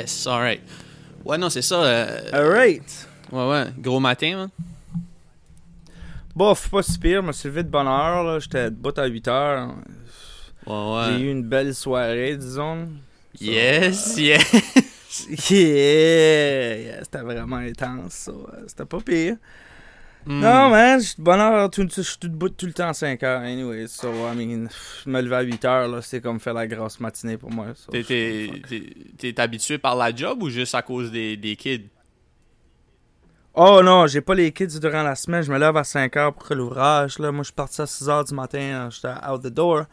Yes, alright. Ouais, non, c'est ça. euh, Alright. ouais, ouais. Gros matin, man. Bof, pas si pire, je me suis levé de bonne heure, là. J'étais debout à 8 heures. Ouais, ouais. J'ai eu une belle soirée, disons. Yes, yes. Yeah! yeah, C'était vraiment intense, ça. C'était pas pire. Hmm. Non, man, je suis de bonne heure, tout, je suis tout debout tout le temps à 5 heures, anyway. So, I mean, me lever à 8 heures, là, c'est comme faire la grosse matinée pour moi. so, T'es- T'es t'es- t'es habitué par la job ou juste à cause des, des kids? Oh non, j'ai pas les kids durant la semaine. Je me lève à 5 heures pour l'ouvrage. Là. Moi, je suis parti à 6 heures du matin. là, J'étais out the door.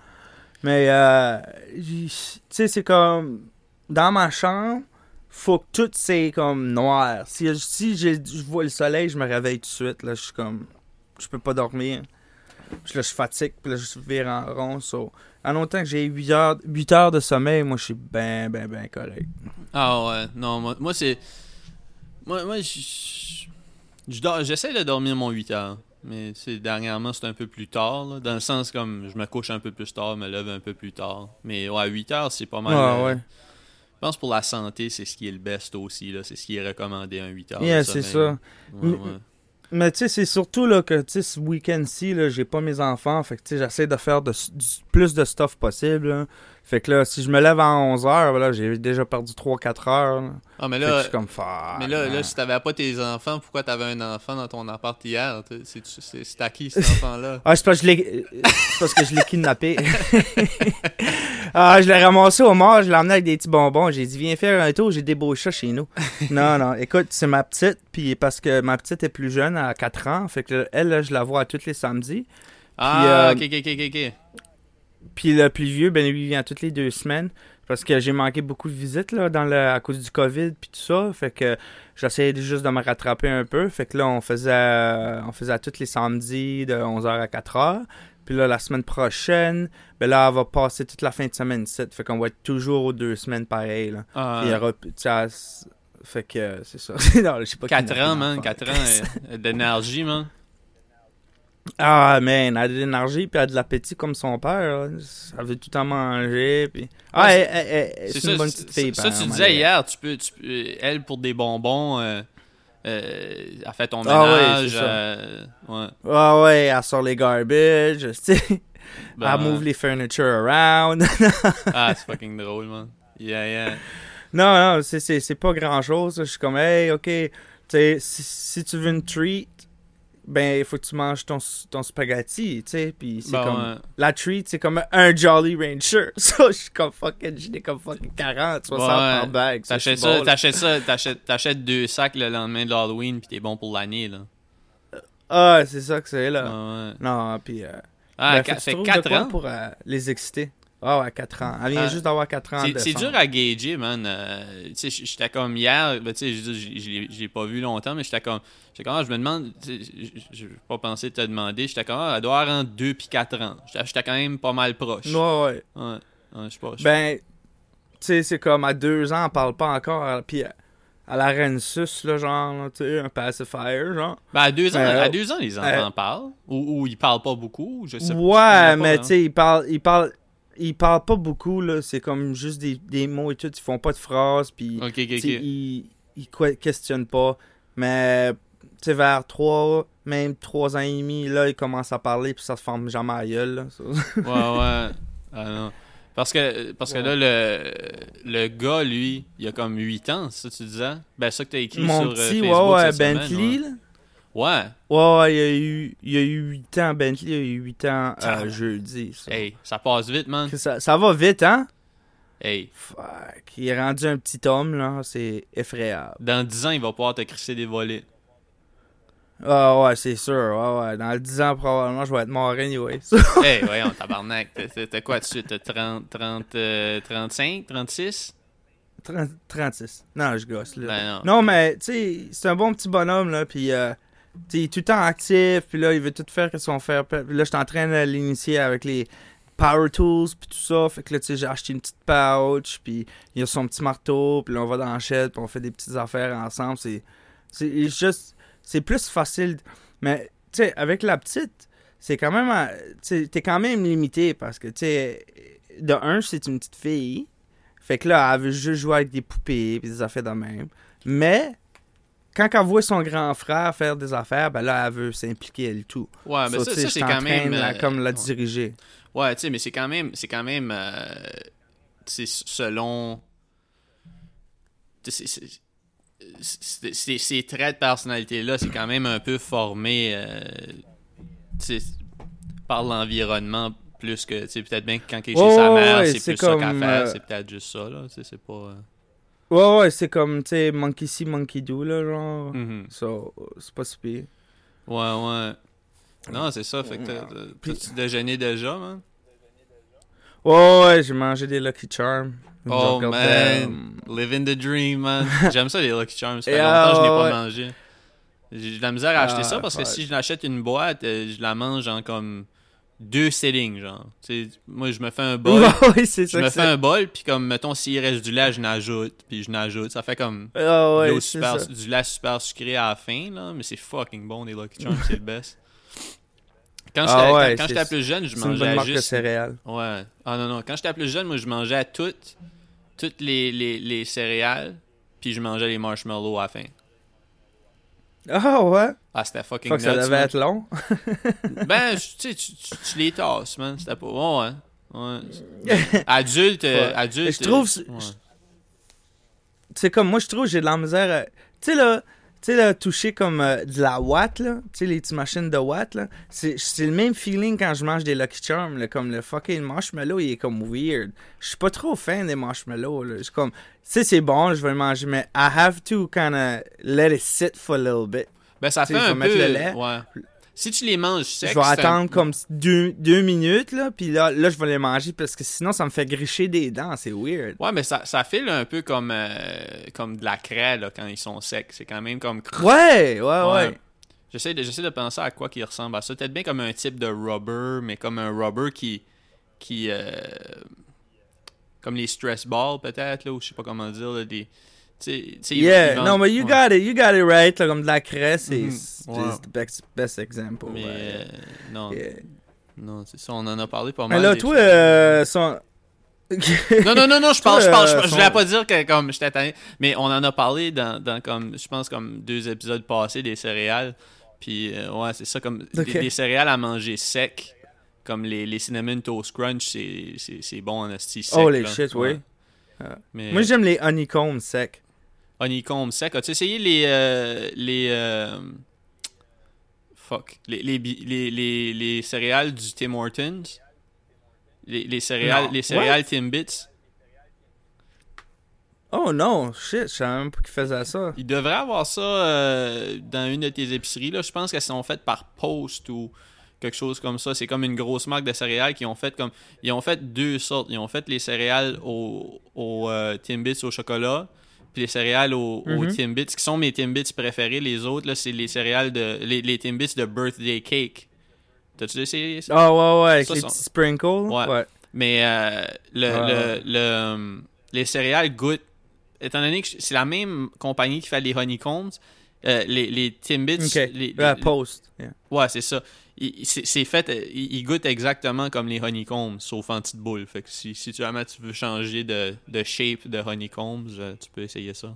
Mais, euh, tu sais, c'est comme. Dans ma chambre, faut que tout c'est comme noir. Si, si je vois le soleil, je me réveille tout de suite. Là, je suis comme. Je peux pas dormir. Puis là, je fatigue. Puis là, je vire en rond. So, en autant que j'ai 8 heures, 8 heures de sommeil, moi, je suis ben, ben, ben correct. Ah ouais, non, moi, moi c'est. Moi, moi je j'essaie de dormir mon 8 heures. Mais dernièrement, c'est un peu plus tard. là, dans le sens comme je me couche un peu plus tard, me lève un peu plus tard. Mais ouais, 8 heures, c'est pas mal. Ouais, euh, ouais. Je pense pour la santé, c'est ce qui est le best aussi. là C'est ce qui est recommandé un 8 heures. Yeah, c'est sommeil. ça. Ouais, ouais. Mais tu sais, c'est surtout là que ce week-end-ci, là, j'ai pas mes enfants. Fait que j'essaie de faire de, du- plus de stuff possible. là. Fait que là, si je me lève à 11h, là, j'ai déjà perdu 3-4 heures. là. Ah, mais Fait que je là, suis comme fuck. mais là, là, si t'avais pas tes enfants, pourquoi t'avais un enfant dans ton appart hier C'est à qui cet enfant-là? Ah, c'est parce que je l'ai parce que je l'ai kidnappé. ah, je l'ai ramassé au mort, je l'ai emmené avec des petits bonbons. J'ai dit, viens faire un tour, j'ai des beaux chats chez nous. non, non, écoute, c'est ma petite, puis parce que ma petite est plus jeune, à 4 ans, fait que elle, là, je la vois tous les samedis. Ah, euh, ok, ok, ok, ok. Puis le plus vieux, ben lui, il vient toutes les deux semaines. Parce que j'ai manqué beaucoup de visites là, dans le, à cause du COVID puis tout ça. Fait que j'essayais juste de me rattraper un peu. Fait que là, on faisait on faisait tous les samedis de 11h à 4h. Puis là, la semaine prochaine, ben là, elle va passer toute la fin de semaine ici. Fait qu'on va être toujours aux deux semaines pareil. Là. Ah, il y aura, fait que c'est ça. non, je sais pas 4 kidnapper ans, man. l'enfant. 4 ans d'énergie, man. Ah, man, elle a de l'énergie puis elle a de l'appétit comme son père. là. Elle veut tout en manger. Puis... Ah, Ouais, elle- elle- elle- c'est ça, une bonne petite fille. Ça, ça, tu disais hier, tu peux, tu peux- elle, pour des bonbons, euh, euh, elle fait ton Ah ouais, ménage. c'est ça. euh, ouais. Ah ouais, elle sort les garbage, tu sais. Ben, elle move les furniture around. Ah, c'est fucking drôle, man. Yeah, yeah. non, non, c'est- c'est c'est pas grand chose. Je suis comme, hey, ok, tu sais, si, si tu veux une treat, ben, il faut que tu manges ton, ton spaghetti, tu sais. Puis c'est Ben, comme, la treat, c'est comme un Jolly Rancher. Ça, je suis comme fucking, j'en ai comme fucking 40, 60 Ouais, par bag. T'achètes ça, t'achètes ça, t'achètes, t'achètes deux sacs le lendemain de l'Halloween, pis t'es bon pour l'année, là. Ah, c'est ça que c'est, là. Ouais, ouais. Non, puis... Euh, Ah, ben, fait trouves 4 de quoi ans? pour euh, les exciter. Ah ouais, 4 ans. Elle vient Ah, juste d'avoir 4 ans. C'est- dur à gager, man. Euh, tu sais, j'étais comme hier, ben, tu sais, je l'ai- pas vu longtemps, mais j'étais comme, j'étais comme, ah, je me demande, je vais pas penser te demander, j'étais comme, ah, elle doit avoir entre 2 puis 4 ans. J'étais quand même pas mal proche. Ouais, ouais. Ouais, ouais, je sais pas. Ben, tu sais, c'est comme à 2 ans, elle parle pas encore. Puis euh, elle a une suce, là, genre, tu sais, un pacifier, genre. Ben, à deux ans, Euh, à deux ans, les enfants euh, parlent. Ou, ou ils parlent pas beaucoup, je sais pas. Ouais, pas, mais hein. tu sais, ils parlent, ils parlent, ils parlent pas beaucoup, là. C'est comme juste des, des mots et tout. Ils font pas de phrases, puis ils, ils que- questionnent pas. Mais, tu vers 3, même 3 ans et demi, là, ils commencent à parler, puis ça se forme jamais à gueule, là. Ouais, ouais. Ah, non. Parce que, parce que là, le, le gars, lui, il a comme 8 ans, ça tu disais? Ben, ça que t'as écrit Mon sur euh, petit, Facebook ouais, ouais, cette semaine, Bentley, ouais. là. Ouais. Ouais, ouais, il y a eu, il y a eu 8 ans, Bentley, il y a eu 8 ans euh, Ah. jeudi. Ça. Hey, ça passe vite, man. Ça, ça va vite, hein? Hey, Fuck. Il est rendu un petit homme, là. C'est effrayable. dans 10 ans, il va pouvoir te crisser des volets. Ah ouais, c'est sûr. Ouais, ouais. Dans 10 ans, probablement, je vais être mort anyway. hey, voyons, tabarnak. T'as- quoi dessus? T'as 30, 30, euh, 35, 36? 30 36. Non, je gosse, là. Ben non. Non, mais, tu sais, c'est un bon petit bonhomme, là. Puis, euh, il est tout le temps actif. Puis là, il veut tout faire que son. Puis là, je suis en train l'initier avec les power tools. Puis tout ça. Fait que là, tu sais, j'ai acheté une petite pouch. Puis il a son petit marteau. Puis là, on va dans la shed. Puis on fait des petites affaires ensemble. C'est, juste. C'est plus facile. Mais, tu sais, avec la petite, c'est quand même. euh, Tu t'es quand même limité parce que, tu sais, de un, c'est une petite fille. Fait que là, elle veut juste jouer avec des poupées pis des affaires de même. Mais, quand elle voit son grand frère faire des affaires, ben là, elle veut s'impliquer elle tout. Ouais, mais So, ça, ça c'est quand même. euh, comme la ouais. diriger. Ouais, tu sais, mais c'est quand même. C'est quand même. euh, c'est selon. tu sais, Ces traits de personnalité-là, c'est quand même un peu formé euh, par l'environnement plus que. Tu sais, peut-être bien que quand il est chez Ouais, sa mère, ouais, c'est plus ça qu'à comme, faire. euh, C'est peut-être juste ça, là. Tu sais, c'est pas. Euh, Ouais, ouais, c'est comme, tu sais, monkey see, monkey do, là, genre. mhm. So, c'est pas si pire. Ouais, ouais. Non, c'est ça. Fait que t'as- t'as- Puis- t'as-tu déjeuné déjà, man? Ouais, ouais, j'ai mangé des Lucky Charms. Oh, man. Living the dream, man. J'aime ça, les Lucky Charms. Ça fait Yeah, longtemps que je n'ai ouais. pas mangé. J'ai de la misère à acheter Ah, ça parce que si je l'achète une boîte, euh, je la mange en comme deux sittings, genre. Moi, je me fais un bol. C'est je ça. me fais un bol, puis comme, mettons, s'il reste du lait, je n'ajoute, puis je n'ajoute. Ça fait comme Ah, de ouais, l'eau c'est super, ça. du lait super sucré à la fin, là. Mais c'est fucking bon, les Lucky Charms, c'est le best. Quand Ah j'étais ouais, quand- quand c'est- j'étais plus jeune, je une bonne mangeais de juste céréales. Ouais. Ah non, non. Quand j'étais plus jeune, moi, je mangeais toutes, toutes les, les, les céréales, puis je mangeais les marshmallows à la fin. Ah, ouais? Ah, c'était fucking Fuck, ça devait man. être long. Ben, tu sais, tu, tu, tu les tasses, man. C'était pas... Ouais, ouais. ouais. Adulte, euh, adulte... Je trouve- euh, ouais. c'est comme moi je trouve j'ai de la misère à- tu sais là tu sais toucher comme euh, de la watt là. Tu sais les petites machines de watt là. C'est le même feeling quand je mange des Lucky Charms là, comme le fucking marshmallow il est comme weird. Je suis pas trop fan des marshmallows là. Je comme tu sais c'est bon je vais le manger mais I have to kind let it sit for a little bit. Ben, ça Tu fait un peu... le lait. Ouais. Si tu les manges secs... je vais un- attendre comme deux, deux minutes là puis là, là je vais les manger parce que sinon ça me fait gricher des dents c'est weird Ouais, mais ça, ça file un peu comme, euh, comme de la craie, là, quand ils sont secs. C'est quand même comme... ouais ouais ouais, Ouais. J'essaie de, j'essaie de penser à quoi qui ressemble à ça. Peut-être bien comme un type de rubber, mais comme un rubber qui. qui euh, comme les stress balls, peut-être, là, ou je sais pas comment dire. Là, des, tu sais- tu sais, ils- Yeah, non, mais you ouais. got it, you got it right, là, comme de la craie, c'est Mhm. c'est Ouais. the best, best example. Mais ouais. euh, non, Yeah. non c'est ça, on en a parlé pas Mais mal. là, des toi, trucs. euh, son... Non, non, non, non, je parle, je parle, je, euh, je voulais pas dire que comme j'étais tanné, mais on en a parlé dans, dans comme, je pense comme deux épisodes passés des céréales, puis euh, ouais, c'est ça, comme des- Ok. des, céréales à manger sec, comme les, les Cinnamon Toast Crunch, c'est, bon en esti sec. Oh, les là. shit, Ouais. oui. Ah. Mais Moi, j'aime les honeycombs secs. Honeycomb sec, as-tu essayé les, euh, les, euh, fuck, les, les, les, les, les céréales du Tim Hortons? Les, les céréales, Non. les céréales Timbits? Oh non, shit, je savais même pas qu'ils faisaient ça. Il devrait avoir ça euh, dans une de tes épiceries. Là. Je pense qu'elles sont faites par Post ou quelque chose comme ça. C'est comme une grosse marque de céréales qui ont fait comme. Ils ont fait deux sortes. Ils ont fait les céréales au, au euh, Timbits au chocolat. Puis les céréales au, au Mhm. Timbits, qui sont mes Timbits préférés. Les autres, là, c'est les céréales de. Les, les Timbits de birthday cake. T'as-tu essayé ça? Ah ouais, ouais, avec Ça, les sont- petits sprinkles? Ouais. Ouais. Mais euh, le, Ouais, le- les céréales goûtent. Étant donné que c'est la même compagnie qui fait les honeycombs, euh, les, les Timbits. Ok. les- post. yeah. ouais, c'est ça. Il- C'est fait. Ils ils goûtent exactement comme les honeycombs, sauf en petite boule. Fait que si, si tu, jamais tu veux changer de, de shape de honeycombs, euh, tu peux essayer ça.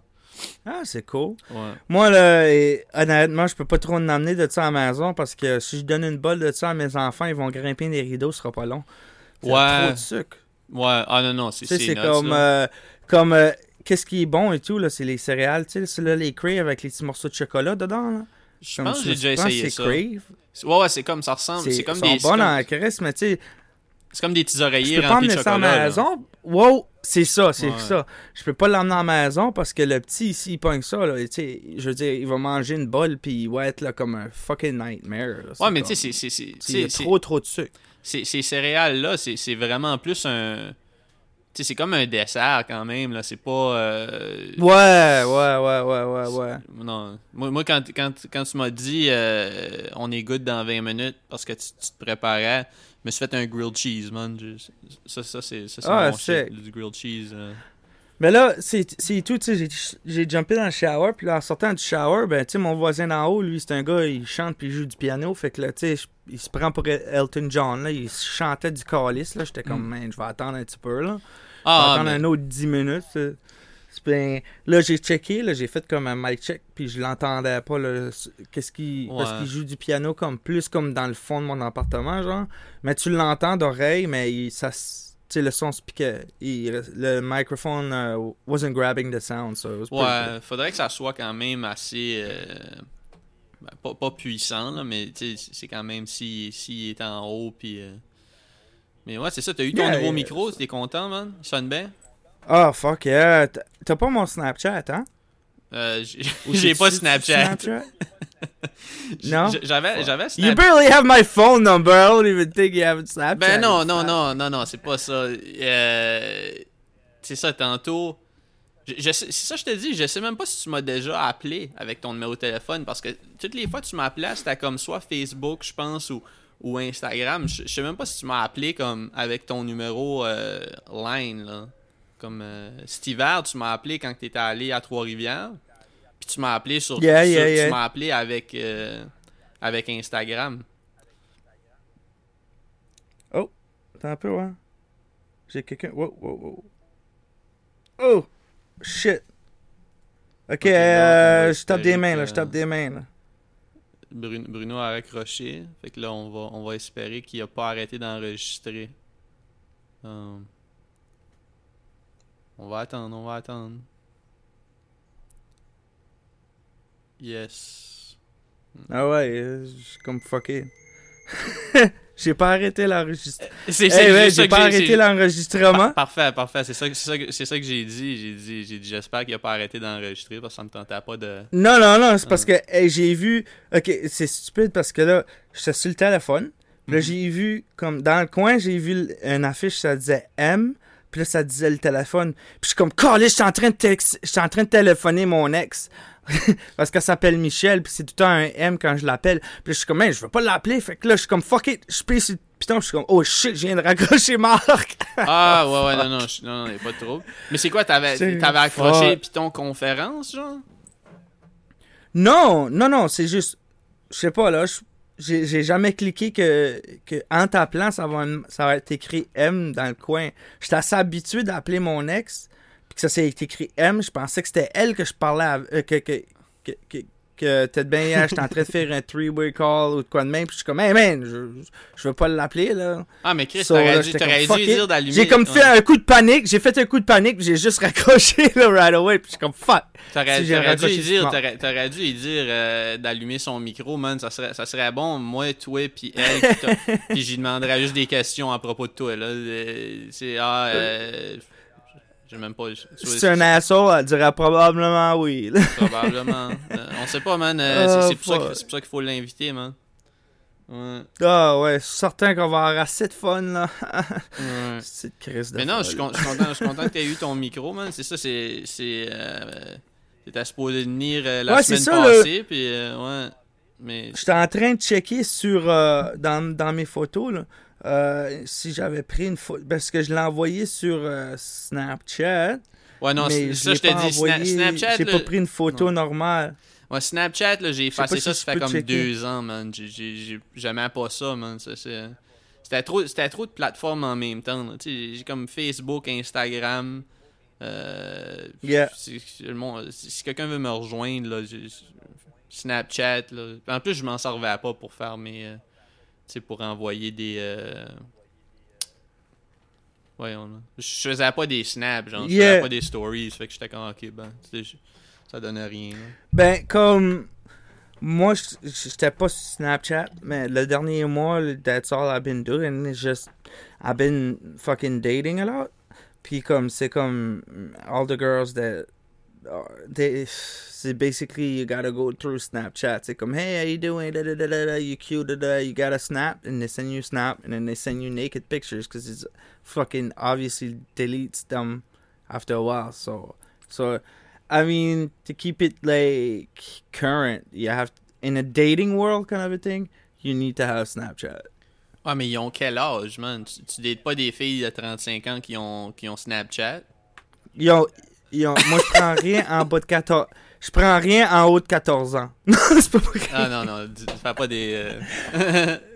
Ah, c'est cool. Ouais. Moi, là, honnêtement, je peux pas trop en amener de ça à la maison parce que si je donne une bolle de ça à mes enfants, ils vont grimper les rideaux, ce sera pas long. C'est Ouais. trop de sucre. Ouais, ah non, non, c'est c'est comme, euh, comme euh, qu'est-ce qui est bon et tout, là, c'est les céréales, tu sais, c'est là, les crave avec les petits morceaux de chocolat dedans, là. Je Comme pense que j'ai déjà je essayé c'est ça. crave. Ouais, ouais, c'est comme ça ressemble. C'est comme des. En mais tu sais, c'est comme des petits je oreillers peux pas de à chocolat. la là. maison. Wow, c'est ça, c'est Ouais. ça. Je peux pas l'emmener à la maison parce que le petit ici, il pogne ça, là, je veux dire, il va manger une bolle puis il va être là comme un fucking nightmare. là. Ouais, mais tu sais, c'est- il y a trop trop de sucre. ces, céréales-là, c'est vraiment plus un. Sais, c'est comme un dessert quand même, là. C'est pas. euh, Ouais, ouais, ouais, ouais, ouais, ouais. Non. Moi, moi quand, quand, quand tu m'as dit euh, on est good dans 20 minutes parce que tu, tu te préparais, je me suis fait un grilled cheese, man. Ça, ça c'est ça, c'est Ah, mon shit, du grilled cheese. euh. Mais là, c'est c'est tout, tu sais, j'ai- j'ai jumpé dans le shower, puis là, en sortant du shower, ben, tu sais, mon voisin d'en haut, lui, c'est un gars, il chante puis il joue du piano, fait que là, tu sais, je- il se prend pour Elton John, là, il chantait du calice, là, j'étais comme, Mm. man, je vais attendre un petit peu, là. Ah, attendre mais- un autre 10 minutes. Là, j'ai checké, là, j'ai fait comme un mic check, puis je l'entendais pas. Qu'est-ce qu'il. Parce qu'il joue du piano comme plus comme dans le fond de mon appartement, genre. Mais tu l'entends d'oreille, mais il, ça. s- Tu sais, le son se piquait. Il- le microphone euh, wasn't grabbing the sound, so it was pretty good. Ouais, faudrait que ça soit quand même assez. euh, ben, pas, pas puissant, là, mais c'est quand même s'il si, est en haut. Puis, euh, Mais ouais, c'est ça. T'as eu ton Yeah, nouveau yeah. micro, t'es content, man? Il sonne bien? Oh, fuck yeah. T'as- pas mon Snapchat, hein? Euh, j'ai pas sur Snapchat. Non? J'avais j'avais You Snapchat. barely have my phone number. I don't even think you have Snapchat. Ben non, non, non, non, non, c'est pas ça. Euh, c'est ça, tantôt. C'est ça, je te dis, je sais même pas si tu m'as déjà appelé avec ton numéro de téléphone parce que toutes les fois que tu m'appelais, c'était comme soit Facebook, je pense, ou, ou Instagram. Je, je sais même pas si tu m'as appelé comme avec ton numéro euh, line, là. Comme euh, cet hiver, tu m'as appelé quand tu étais allé à Trois-Rivières. Puis tu m'as appelé sur. Yeah, sur- yeah, tu m'as appelé avec, euh, avec Instagram. Attends un peu, ouais. J'ai quelqu'un. Wow, wow, wow. Oh! Shit! Ok, Ok, bon, on euh, je tape des mains, là, je tape des mains, là. Bruno, Bruno a raccroché. Fait que là, on va, on va espérer qu'il a pas arrêté d'enregistrer. Hum. On va attendre, on va attendre. Yes. Ah ouais, euh, je suis comme fucké. j'ai pas arrêté l'enregistrement. Ouais, j'ai pas arrêté l'enregistrement. Par- Parfait, parfait. C'est ça, que- ça, ça j'ai dit. J'ai dit, j'ai dit j'espère qu'il a pas arrêté d'enregistrer parce que ça me tentait pas de. Non, non, non, c'est parce que hey, j'ai vu. Ok, c'est stupide parce que là, j'étais sur le téléphone. Puis là, Mhm. j'ai vu, comme dans le coin, j'ai vu une affiche, ça disait M. Puis là, ça disait le téléphone. Puis je suis comme, calé, je suis en train de je suis en train de téléphoner mon ex. parce qu'elle s'appelle Michel, puis c'est tout le temps un M quand je l'appelle. Puis je suis comme, man, je veux pas l'appeler. Fait que là, je suis comme, fuck it. Je pisse sur puis je suis comme, oh shit, je viens de raccrocher Marc. Ah, ouais, ouais, non, non, je- non, non, pas de trouble. Mais c'est quoi, t'avais, t'avais accroché. Python conférence, genre? Non, non, non, c'est juste. Je sais pas, là. J'ai j'ai jamais cliqué que, que en t'appelant, ça va, ça va être écrit M dans le coin. J'étais assez habitué d'appeler mon ex, puis que ça s'est écrit M. Je pensais que c'était elle que je parlais à- euh, que, que, que, que, que bien hier, j'étais en train de faire un three-way call ou de quoi de même, puis je suis comme, hey man, je, je veux pas l'appeler, là. Ah, mais Chris, So, t'aurais dû, comme, dire d'allumer. J'ai comme ouais. fait un coup de panique, j'ai fait un coup de panique, j'ai juste raccroché, là, right away, puis je suis comme, fuck. T'aurais, Si dû c'est dire, dû lui dire euh, d'allumer son micro, man. Ça serait, ça serait bon, moi, toi, puis elle. Puis j'y demanderais juste des questions à propos de toi, là. Euh, C'est, ah, euh, j'ai même pas. c'est un asshole, elle dirait probablement oui. Probablement. Euh, on sait pas, man. euh, Ah, c'est, pour ça pour qu'il faut l'inviter, man. Ouais. Ah ouais, certain qu'on va avoir assez de fun là. ouais. c'est crise de Mais non, je suis, con- content, que tu aies eu ton micro, man. C'est ça, c'est. c'est euh, supposé venir euh, la Ouais, c'est semaine ça, le- passée, puis euh, ouais. Mais. J'étais en train de checker sur dans, dans mes photos là, euh, si j'avais pris une photo parce que je l'ai envoyé sur euh, Snapchat. Ouais, non, mais ça, je te pas dis. Sna- envoyé- Snapchat, J'ai pas pris une photo non. normale. Ouais, Snapchat, là, j'ai effacé si ça, tu ça fait comme checker. deux ans, man. J'ai- J'ai j'ai- j'aimais pas ça, man. C'était trop, trop de plateformes en même temps. J'ai comme Facebook, Instagram. Euh, Yeah. si, si si- si quelqu'un veut me rejoindre, là, Snapchat. Là. En plus, je m'en servais pas pour faire mes. Sais, pour envoyer des. euh, Voyons, là. Je faisais pas des snaps, genre. Je Yeah. faisais pas des stories. Fait que j'étais comme, ok, ben. je- Ça donnait rien. là. Ben comme moi j'étais pas sur Snapchat, mais le dernier mois, that's all I've been doing. It's just I've been fucking dating a lot. Puis comme c'est comme all the girls that are- they c'est basically you gotta go through Snapchat. C'est come, hey how you doing? Da, da, da, da, da, you cute? Da, da. You gotta snap and they send you snap and then they send you naked pictures because it's fucking obviously deletes them after a while. So so I mean, to keep it like current, you have in a dating world kind of a thing. You need to have Snapchat. Ah, mais ils ont quel âge, man? Tu, tu dates pas des filles de 35 ans qui ont, qui ont Snapchat? Yo, yo, moi je prends rien en bas de 14. Je prends rien en haut de 14 ans. Non, c'est pas vrai. Ah non, non, fais pas des... euh,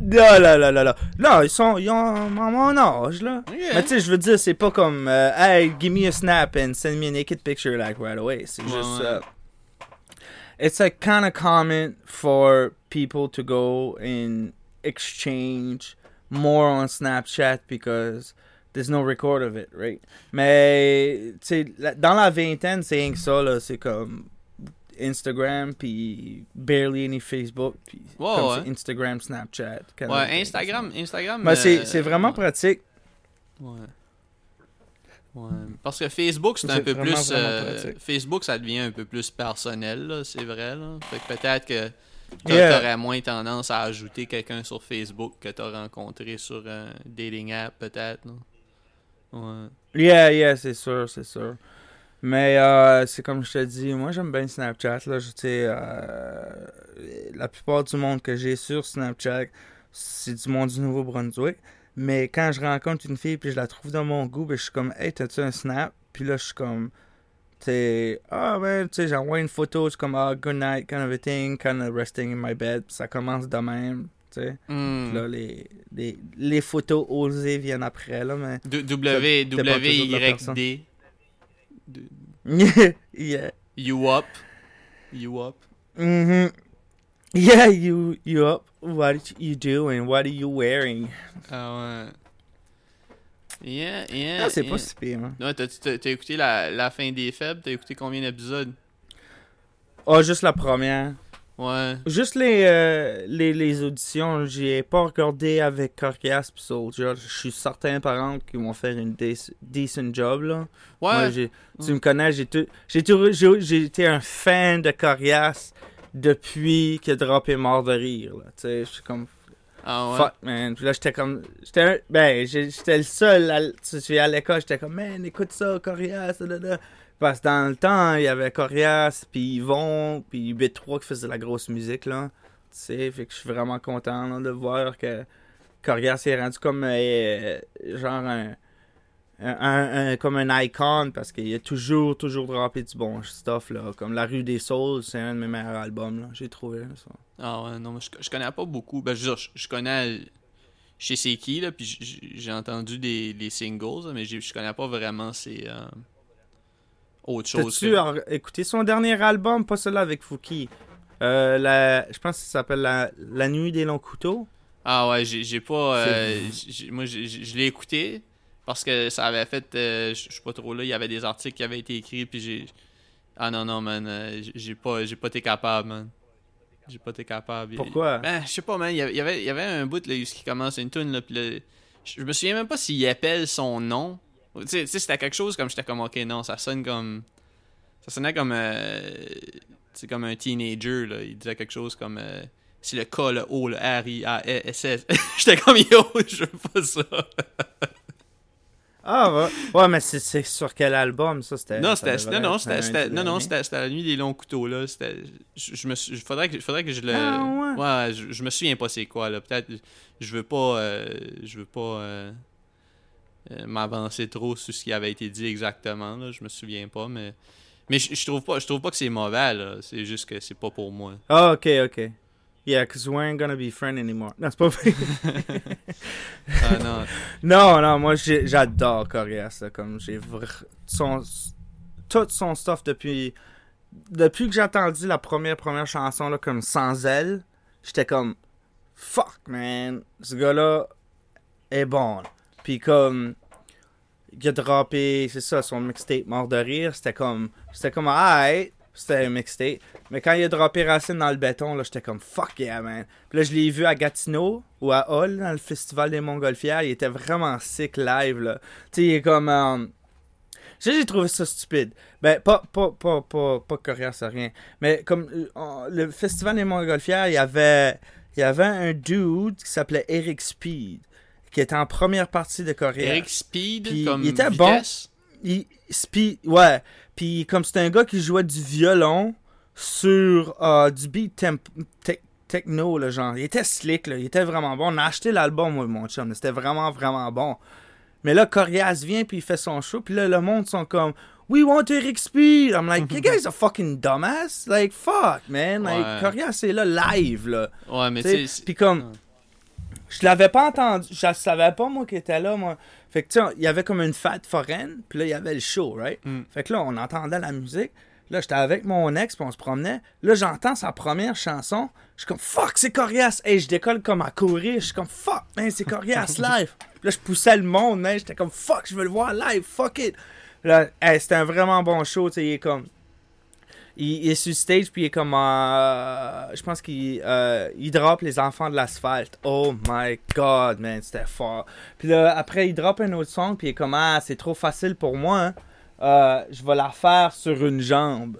Non, là, là, là, là. Non, ils sont, ils ont mon âge, là. Mais tu sais, je veux dire, c'est pas comme, euh, hey, give me a snap and send me a naked picture, like, right away. C'est juste, uh, it's like kind of common for people to go and exchange more on Snapchat because there's no record of it, right? Mais, tu sais, dans la vingtaine, c'est rien que ça, là. C'est comme Instagram, puis barely any Facebook, puis comme ouais. Instagram, Snapchat. Ouais, thing. Instagram, Instagram. Mais c'est euh, c'est vraiment ouais. pratique. Ouais. Ouais. Parce que Facebook, c'est un peu vraiment, plus. vraiment euh. Facebook, ça devient un peu plus personnel, là, c'est vrai. Là. Fait que peut-être que t'a- Yeah. t'aurais moins tendance à ajouter quelqu'un sur Facebook que t'as rencontré sur un dating app, peut-être. Ouais. Yeah, yeah, c'est sûr, c'est sûr. Mais euh, c'est comme je te dis, moi j'aime bien Snapchat. Là, je, euh, la plupart du monde que j'ai sur Snapchat, c'est du monde du Nouveau-Brunswick. Mais quand je rencontre une fille puis je la trouve dans mon goût, ben, je suis comme, hey, t'as-tu un Snap? Puis là, je suis comme, sais, ah ben, tu sais, j'envoie une photo, c'est comme, ah, good night, kind of thing, kind of resting in my bed. Ça commence de même, Hmm. Là, les, les, les photos osées viennent après, là, mais. W, W. Y, yeah. You up. You up. Mm-hmm. Yeah, you you up? What you doing? What are you wearing? Ah ouais. Yeah, yeah. Ah, c'est yeah. pas si pire. Hein. Ouais, t'as, t'as- t'as écouté la, la fin des faibles? T'as écouté combien d'épisodes? Oh, juste la première. Ouais. Juste les, euh, les, les auditions, j'ai pas regardé avec Corias pis Soldier. Je suis certain, par exemple, qu'ils vont faire une dec- decent job, là. Ouais. Moi, tu Mm. me connais, j'ai tout- j'ai tout- j'ai j'ai été un fan de Corias depuis qu'il a droppé Mort de rire, là. Tu sais, je suis comme, ah ouais. Fuck, man. Puis là, j'étais comme. J'étais un- Ben, j'étais le seul. À, tu sais, à l'école, j'étais comme, man, écoute ça, Corias. Parce que dans le temps, il y avait Corias, puis Yvon, puis B3 qui faisait la grosse musique, là. Tu sais, fait que je suis vraiment content de voir que Corias est rendu comme. euh, genre un. comme un icon parce qu'il a toujours, toujours droppé du bon stuff là. Comme La rue des Souls, c'est un de mes meilleurs albums là. J'ai trouvé ça. Ah ouais, non, mais je, connais pas beaucoup. Ben, je je, connais chez qui, là, puis j'ai entendu des, singles, mais je connais pas vraiment ces. euh, autre chose. T'as-tu que- écouté son dernier album, pas celui avec Fouki? Euh, la, je pense que ça s'appelle la, la Nuit des longs couteaux. Ah ouais, j'ai pas. euh, moi, je l'ai écouté parce que ça avait fait. euh, je suis pas trop là, il y avait des articles qui avaient été écrits, puis j'ai. Ah non, non, man, euh, j'ai- pas, j'ai pas été capable, man. J'ai pas été capable. Pourquoi? Ben, je sais pas, man. Il y avait, il y avait, un bout là, qui commence une tune là, puis là, je me souviens même pas s'il appelle son nom. Tu sais, c'était quelque chose comme j'étais comme, ok, non, ça sonne comme. Ça sonnait comme. euh, c'est comme un teenager, là. Il disait quelque chose comme. euh, c'est le K, le O, le R, I, A, E, S, S. j'étais comme, yo, je veux pas ça. Ah, ouais. Ouais, mais c'est- sur quel album, ça? C'était, non, c'était, non, c'était, non, non, c'était, c'était la nuit des longs couteaux, là. C'était, je, je me suis, faudrait que, faudrait que je le, Ah, ouais. je, je me souviens pas c'est quoi, là. Peut-être, je veux pas, euh, je veux pas euh, euh, m'avancer trop sur ce qui avait été dit exactement, là. Je me souviens pas, mais, mais je, je trouve pas, je trouve pas que c'est mauvais, là. C'est juste que c'est pas pour moi. Ah, ok, ok. Yeah, because we ain't gonna be friends anymore. Non, c'est pas vrai. Ah non. non, non, moi, j'adore Corias. là, Comme j'ai vr- son, tout son stuff depuis. Depuis que j'ai entendu la première, première chanson, là, comme Sans elle, j'étais comme. Fuck, man. Ce gars-là est bon. là. Puis comme. Il a droppé, c'est ça, son mixtape Mort de rire. C'était comme. C'était comme, alright. C'était un mixtape. Mais quand il a droppé Racine dans le béton, là, j'étais comme fuck yeah, man. Puis là, je l'ai vu à Gatineau ou à Hall, dans le festival des Montgolfières. Il était vraiment sick live, là. Tu sais, il est comme. euh, j'ai trouvé ça stupide. Ben, pas, pas, pas, pas, pas coriace, rien. Mais comme euh, le festival des Montgolfières, il y avait, il y avait un dude qui s'appelait Eric Speed, qui était en première partie de Coriace. Eric Speed, Puis, comme il était vitesse? Il, Speed, ouais. Puis comme c'était un gars qui jouait du violon sur euh, du beat temp- tec- techno, là, genre. Il était slick, là. Il était vraiment bon. On a acheté l'album, moi, mon chum. C'était vraiment, vraiment bon. Mais là, Corias vient, puis il fait son show, puis là, le monde sont comme... We want Eric Speed! I'm like, you guys are fucking dumbass! Like, fuck, man! Like, Ouais. Corias est là live, là. Ouais, mais tu sais. Puis comme... Je l'avais pas entendu. Je savais pas, moi, qu'il était là, moi. Fait que, tu sais, il y avait comme une fête foraine, puis là, il y avait le show, right? Mm. Fait que là, on entendait la musique. Là, j'étais avec mon ex, puis on se promenait. Là, j'entends sa première chanson. Je suis comme, fuck, c'est Corias. Et je décolle comme à courir. Je suis comme, fuck, man, c'est Corias live. Puis là, je poussais le monde, man. J'étais comme, fuck, je veux le voir live, fuck it. Là, hey, c'était un vraiment bon show, tu sais. Il est comme. Il, il est sur stage, puis il est comme. euh, je pense qu'il euh, il drop les enfants de l'asphalte. Oh my god, man, c'était fort. Puis là, après, il drop un autre son, puis il est comme, ah, c'est trop facile pour moi, hein. Euh, je vais la faire sur une jambe.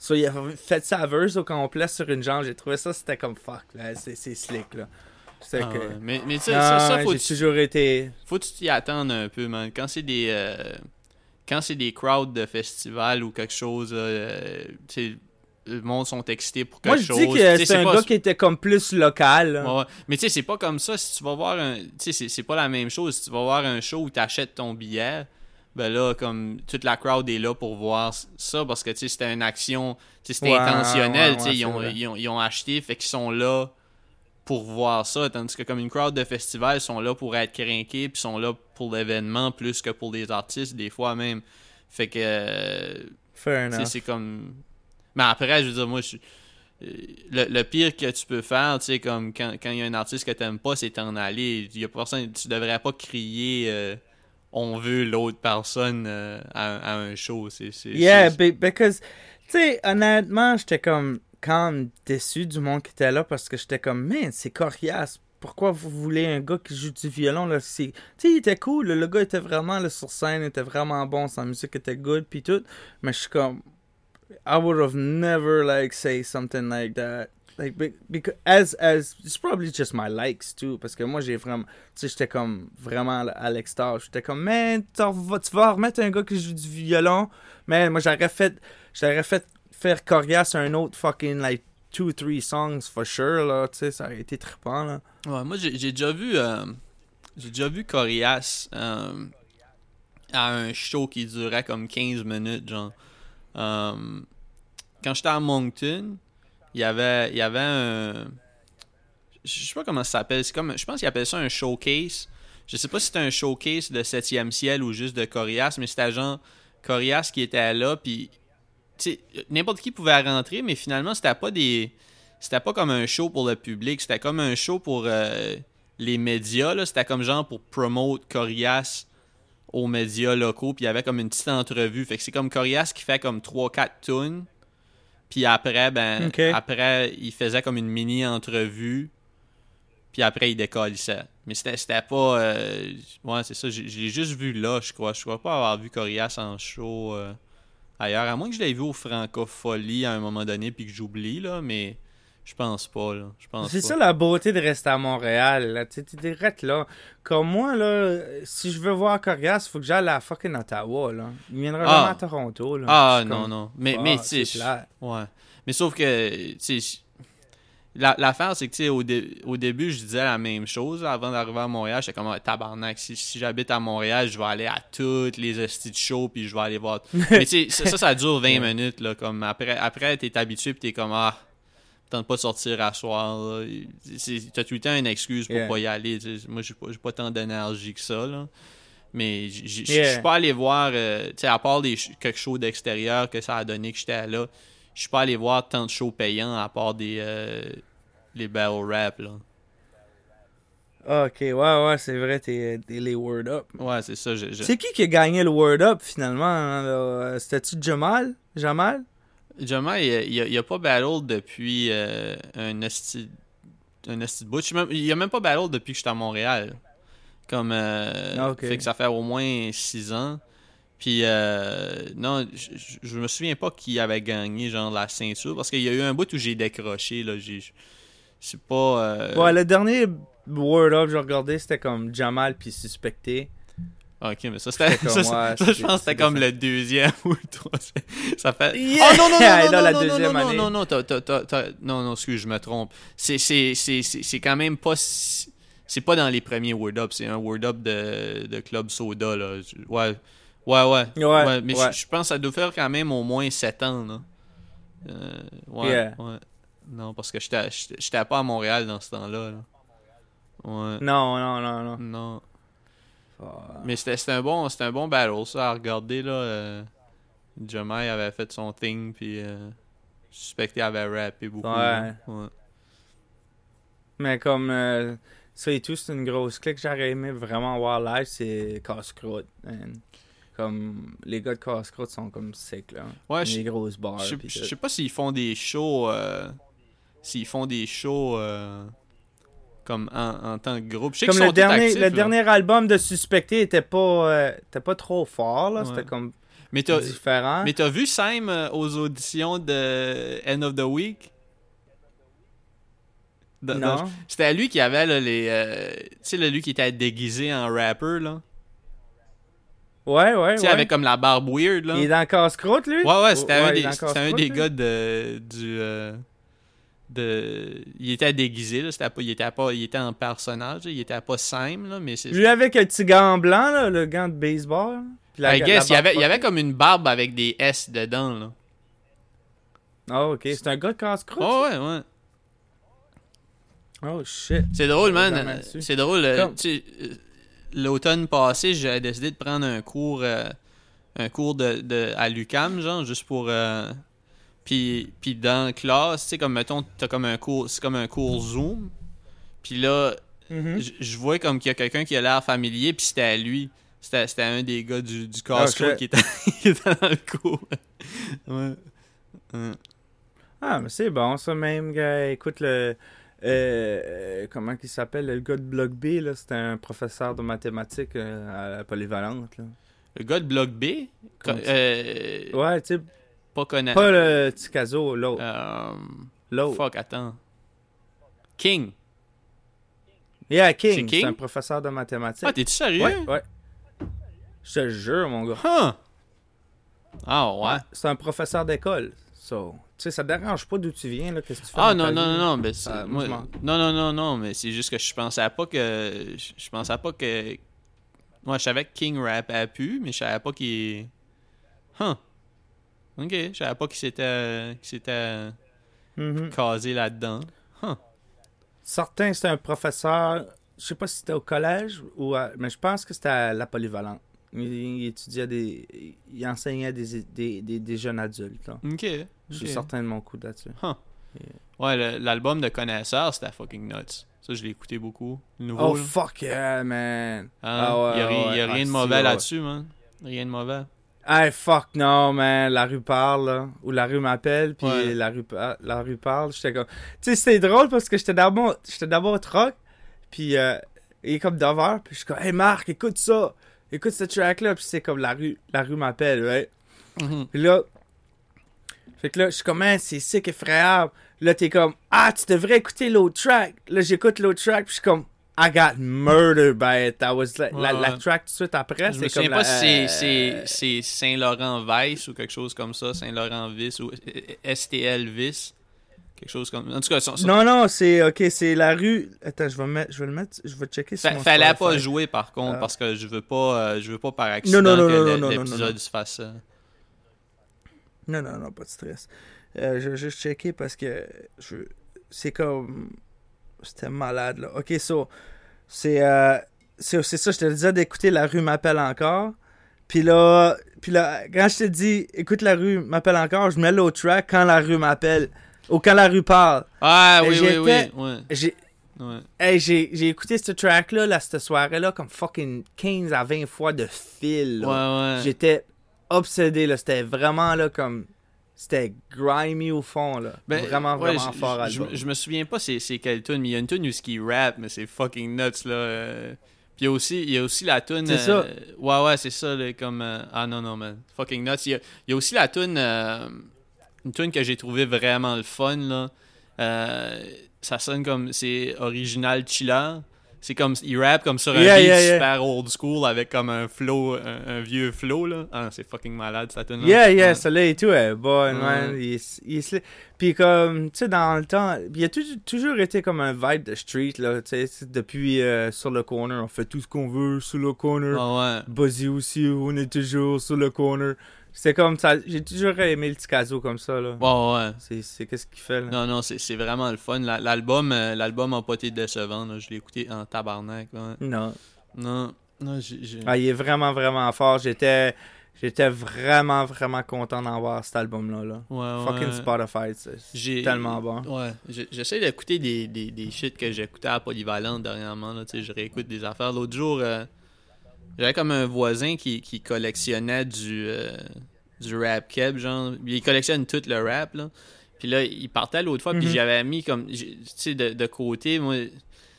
So, il a fait sa verse au complet sur une jambe. J'ai trouvé ça, c'était comme fuck, là. C'est, slick, là. C'est Ah que. ouais. Mais, mais tu sais, ça, ça, faut, j'ai toujours été. faut que tu t'y attendes un peu, man. Quand c'est des. euh, quand c'est des crowds de festival ou quelque chose, euh, le monde sont excités pour quelque Moi, je chose. dis que c'est un pas- gars qui était comme plus local. là. Ouais, ouais. Mais tu sais, c'est pas comme ça. Si tu vas voir un. Tu sais, c'est- pas la même chose. Si tu vas voir un show où tu achètes ton billet, ben là, comme toute la crowd est là pour voir ça parce que tu sais, c'était une action. Tu sais, c'était Ouais, intentionnel. tu sais, ils, ils ont acheté, fait qu'ils sont là pour voir ça. Tandis que comme une crowd de festival, ils sont là pour être craqués, puis sont là pour l'événement plus que pour les artistes, des fois même. Fait que. euh, c'est comme. Mais après, je veux dire, moi, je... euh, le, le pire que tu peux faire, tu sais, comme quand quand il y a un artiste que t'aimes pas, c'est t'en aller. Il y a personne, tu devrais pas crier euh, on veut l'autre personne euh, à, à un show. C'est, Yeah, because, tu sais, honnêtement, j'étais comme quand déçu du monde qui était là parce que j'étais comme, man, c'est coriace. Pourquoi vous voulez un gars qui joue du violon là? Tu sais, il était cool, le gars était vraiment là, sur scène, était vraiment bon, sa musique était good, puis tout. Mais je suis comme, I would have never like say something like that. Like, be- because as as it's probably just my likes too, parce que moi j'ai vraiment, tu sais, j'étais comme vraiment à l'extase. J'étais comme, vas- tu vas remettre un gars qui joue du violon, mais moi j'aurais fait, j'aurais fait faire Corias un autre fucking like two three songs for sure là, tu sais, ça aurait été trippant là. Ouais, moi, j'ai, déjà vu. euh, j'ai déjà vu Corias euh, à un show qui durait comme 15 minutes, genre. Euh, quand j'étais à Moncton, il y avait, il y avait un. Je sais pas comment ça s'appelle. C'est comme, je pense qu'ils appellent ça un showcase. Je sais pas si c'était un showcase de 7e ciel ou juste de Corias, mais c'était genre Corias qui était là, puis n'importe qui pouvait rentrer, mais finalement, c'était pas des. C'était pas comme un show pour le public, c'était comme un show pour euh, les médias, là. C'était comme genre pour promote Corias aux médias locaux, puis il y avait comme une petite entrevue. Fait que c'est comme Corias qui fait comme 3-4 tunes, puis après, ben, après, il faisait comme une mini-entrevue, puis après, il décollissait. Mais c'était c'était pas. euh, ouais, c'est ça, j'ai- je l'ai juste vu là, je crois. Je crois pas avoir vu Corias en show euh, ailleurs. À moins que je l'ai vu au Francophonie à un moment donné, puis que j'oublie, là, mais je pense pas, là. Je pense C'est ça la beauté de rester à Montréal. Là. Tu direct là. Comme moi, là, si je veux voir Corias, il faut que j'aille à fucking Ottawa. Là. Il viendra Ah. vraiment à Toronto. Là. Ah, non, comme, non. Mais, ah, mais tu c'est sais, plate. Ouais. Mais sauf que, tu sais, la- l'affaire, c'est que, tu sais, au, dé- au début, je disais la même chose avant d'arriver à Montréal. J'étais comme, Ah, tabarnak, si, si j'habite à Montréal, je vais aller à toutes les hosties de show, puis je vais aller voir. Mais tu sais, ça, ça, dure 20 minutes, là. Comme après, après t'es habitué, puis t'es comme, ah, tente pas de sortir à soir, T'as tout le temps une excuse pour Yeah. pas y aller. Moi, j'ai pas, pas tant d'énergie que ça, là. Mais je Yeah. suis pas allé voir, euh, tu sais, à part des ch- quelques shows d'extérieur que ça a donné que j'étais là, je suis pas allé voir tant de shows payants à part des euh, les battle rap, là. Ah, Ok, ouais, ouais, c'est vrai, t'es les Word Up. Ouais, c'est ça. je- C'est qui qui a gagné le Word Up finalement hein? Euh, C'était-tu Jamal? Jamal? Jamal, il, a- il, a- pas battle depuis euh, un esti un esti de bout. Même- il a même pas battle depuis que j'étais à Montréal. Comme euh, Ah, fait que ça fait au moins 6 ans. Puis euh, non, je- me souviens pas qui avait gagné genre la ceinture parce qu'il y a eu un bout où j'ai décroché là, c'est pas euh, Ouais, le dernier Word Up que j'ai regardé, c'était comme Jamal puis Suspecté. OK, mais ça c'était C'était comme, ça, ça- ouais, je pense que c'était comme le deuxième ou le troisième. Ça fait Yeah! Oh non non non non non la non, non, deuxième non, année. non non t'as- non non excuse, je me trompe. C'est quand même pas c'est pas dans les premiers Word Up, c'est un Word Up de, de Club Soda là. Je- Ouais. Ouais ouais. Ouais, mais ouais. Je, je pense que ça doit faire quand même au moins 7 ans là. Euh, ouais, Yeah. ouais. Non, parce que j'étais pas à Montréal dans ce temps-là. là. Ouais. Non, non, non, non. Non. Mais c'était un bon un bon battle ça à regarder là. Euh, Jamai avait fait son thing puis euh, suspecté avait rappé beaucoup. Ouais. Mais comme euh, ça et tout, c'est une grosse clique. J'aurais aimé vraiment voir live, c'est Casse-Croûte. Comme les gars de Casse-Croûte sont comme sick là. Ouais, les je grosses barres. je- sais pas s'ils font des shows euh, s'ils font des shows euh, comme en, en tant que groupe. Je sais Comme le sont dernier, actifs, le là. dernier album de Suspecté était pas, euh, était pas trop fort là. Ouais. C'était comme Mais t'as différent. mais t'as vu Sam aux auditions de End of the Week? Dans- dans- non. C'était lui qui avait là, les. euh, tu sais, lui qui était déguisé en rapper, là. Ouais, ouais, Tu sais, ouais. avec comme la barbe weird, là. Il est dans Casse-Croûte lui? Ouais, ouais, c'était un, un des gars de. Du. euh, de. Il était déguisé, là. Pas, il, était pas, il était en personnage, là, Il était pas simple, là. Mais c'est. Lui avec le petit gant blanc là, le gant de baseball. la- I guess, il y, avait, il y avait comme une barbe avec des S dedans, là. Ah ok, c'est un gars de Casse-Croûte. Oh, ouais, ouais. Oh shit. C'est drôle, man. C'est drôle. euh, Comme- tu euh, L'automne passé, j'ai décidé de prendre un cours, euh, un cours de, de- à l'UCAM, genre, juste pour. euh, puis, puis dans la classe, tu sais, comme mettons, t'as comme un cours, c'est comme un cours Zoom. Puis là, Mhm. je je vois comme qu'il y a quelqu'un qui a l'air familier, puis c'était à lui. C'était c'était un des gars du, du Ah, casse qui, était, qui était dans le cours. ouais. Ouais. Ah, mais c'est bon, ça même, gars. Écoute, le. Euh, euh, comment il s'appelle Le gars de Bloc B, là, c'était un professeur de mathématiques euh, à la polyvalente. Là. Le gars de Bloc B, euh, Ouais, tu sais, pas connaît. pas le Ticazo, l'autre. L'autre. fuck, attends. King. Yeah, King, King? c'est un professeur de mathématiques. Ah, t'es-tu sérieux? ouais, ouais. Je te jure, mon gars. Huh. Ah, ouais. Ouais, c'est un professeur d'école. So, tu sais, ça te dérange pas d'où tu viens, là, qu'est-ce que tu fais Ah, non, non, non, non, mais c'est- Ah, moi- non, non, non, non, mais c'est juste que je pensais pas que. Je, je pensais pas que. Moi, je savais que King rap a pu, mais je savais pas qu'il. Huh. Ok, je savais pas qu'il s'était. qu'il s'était Mhm. casé là-dedans. Certains, c'était un professeur, je sais pas si c'était au collège, ou à- mais je pense que c'était à la polyvalente. Il, il étudiait des. Il enseignait des, des, des, des jeunes adultes. Là. Ok. Je suis certain de mon coup là-dessus. Ouais, l'album de Connaisseur, c'était fucking nuts. Ça, je l'ai écouté beaucoup. Le nouveau. Oh là. fuck yeah, man! Hein? Ah ouais, y a, ri- ouais, y a ouais. rien de mauvais là-dessus, man. Rien de mauvais. Hey fuck no, man! La rue parle, là. Ou la rue m'appelle, puis Ouais. la, rue, la rue parle. J'étais comme. Tu sais, c'était drôle parce que j'étais d'abord j'étais d'abord troc, puis euh, il est comme devant, puis je suis comme, hey Marc, écoute ça! Écoute ce track-là, puis c'est comme la rue, la rue m'appelle, ouais. Puis là, fait que là, je suis comme, Man, c'est sick effrayable. Là, t'es comme, ah, tu devrais écouter l'autre track. Là, j'écoute l'autre track, puis je suis comme, I got murdered by it. That was la, Ouais, track tout de suite après, Je c'est comme souviens la, pas si c'est- euh, c'est c'est Saint-Laurent Vice ou quelque chose comme ça, Saint-Laurent Vice ou euh, STL Vice. Quelque chose comme. En tout cas, son- son- Non, non, c'est, ok, c'est la rue. Attends, je vais, mettre, je vais le mettre, je vais checker fa- mon fallait pas jouer par contre Ah. parce que je veux pas euh, je veux pas par accident non, non, que non, le- non, non, l'épisode se fasse euh, Non, non, non, pas de stress. Euh, je vais juste checker parce que je... c'est comme. C'était malade, là. Ok, so. C'est euh, c'est c'est ça, je te disais d'écouter La rue m'appelle encore. Puis là, puis là, quand je te dis écoute La rue m'appelle encore, je mets l'autre track quand La rue m'appelle. Ou quand La rue parle. Ah oui, oui, oui, J'ai. ouais. Hey, j'ai j'ai écouté ce track-là, là, cette soirée-là, comme fucking 15 à 20 fois de fil. Ouais, ouais. J'étais obsédé, là. C'était vraiment, là, comme... C'était grimy au fond, là. Ben, vraiment, vraiment fort album. je me souviens pas c'est c'est quelle tune, mais il y a une tune où il rap, mais c'est fucking nuts là. euh. Puis il y a aussi il y a aussi la tune C'est ça. euh, Ouais ouais, c'est ça là, comme euh, ah non non man, fucking nuts. Il y a, il y a aussi la tune euh, une tune que j'ai trouvé vraiment le fun là. Euh, ça sonne comme c'est original chiller. C'est comme il rap comme sur un Yeah, beat yeah, yeah. super old school avec comme un flow un, un vieux flow là. Ah, c'est fucking malade cette tune. Yeah, yeah, celle-là et tout est bonne, Ouais. man. Il il. Puis comme, tu sais, dans le temps, il a toujours, été comme un vibe de street, là, tu sais, c'est depuis euh, sur le corner, on fait tout ce qu'on veut sur le corner. Ah ouais. Buzzy aussi, on est toujours sur le corner. C'est comme ça. J'ai toujours aimé le Ticazo comme ça, là. Ouais, ouais. C'est, qu'est-ce qu'il fait, là? Non, non, c'est vraiment le fun. La- L'album euh, l'album a pas été décevant. là. Je l'ai écouté en tabarnak. ouais. Non. Non, non, j'ai. j'ai- Ah, il est vraiment, vraiment fort. J'étais, j'étais vraiment, vraiment content d'en voir cet album-là, là. Ouais, Fucking ouais. Spotify, c'est tellement bon. Ouais, j'essaie d'écouter des, des, des shit que j'écoutais à Polyvalente dernièrement. Là, je réécoute des affaires. L'autre jour, euh, j'avais comme un voisin qui, qui collectionnait du, euh, du rap keb, genre. Il collectionne tout le rap, là. Puis là, il partait l'autre fois, puis Mhm. j'avais mis comme, tu sais, de, de côté, moi,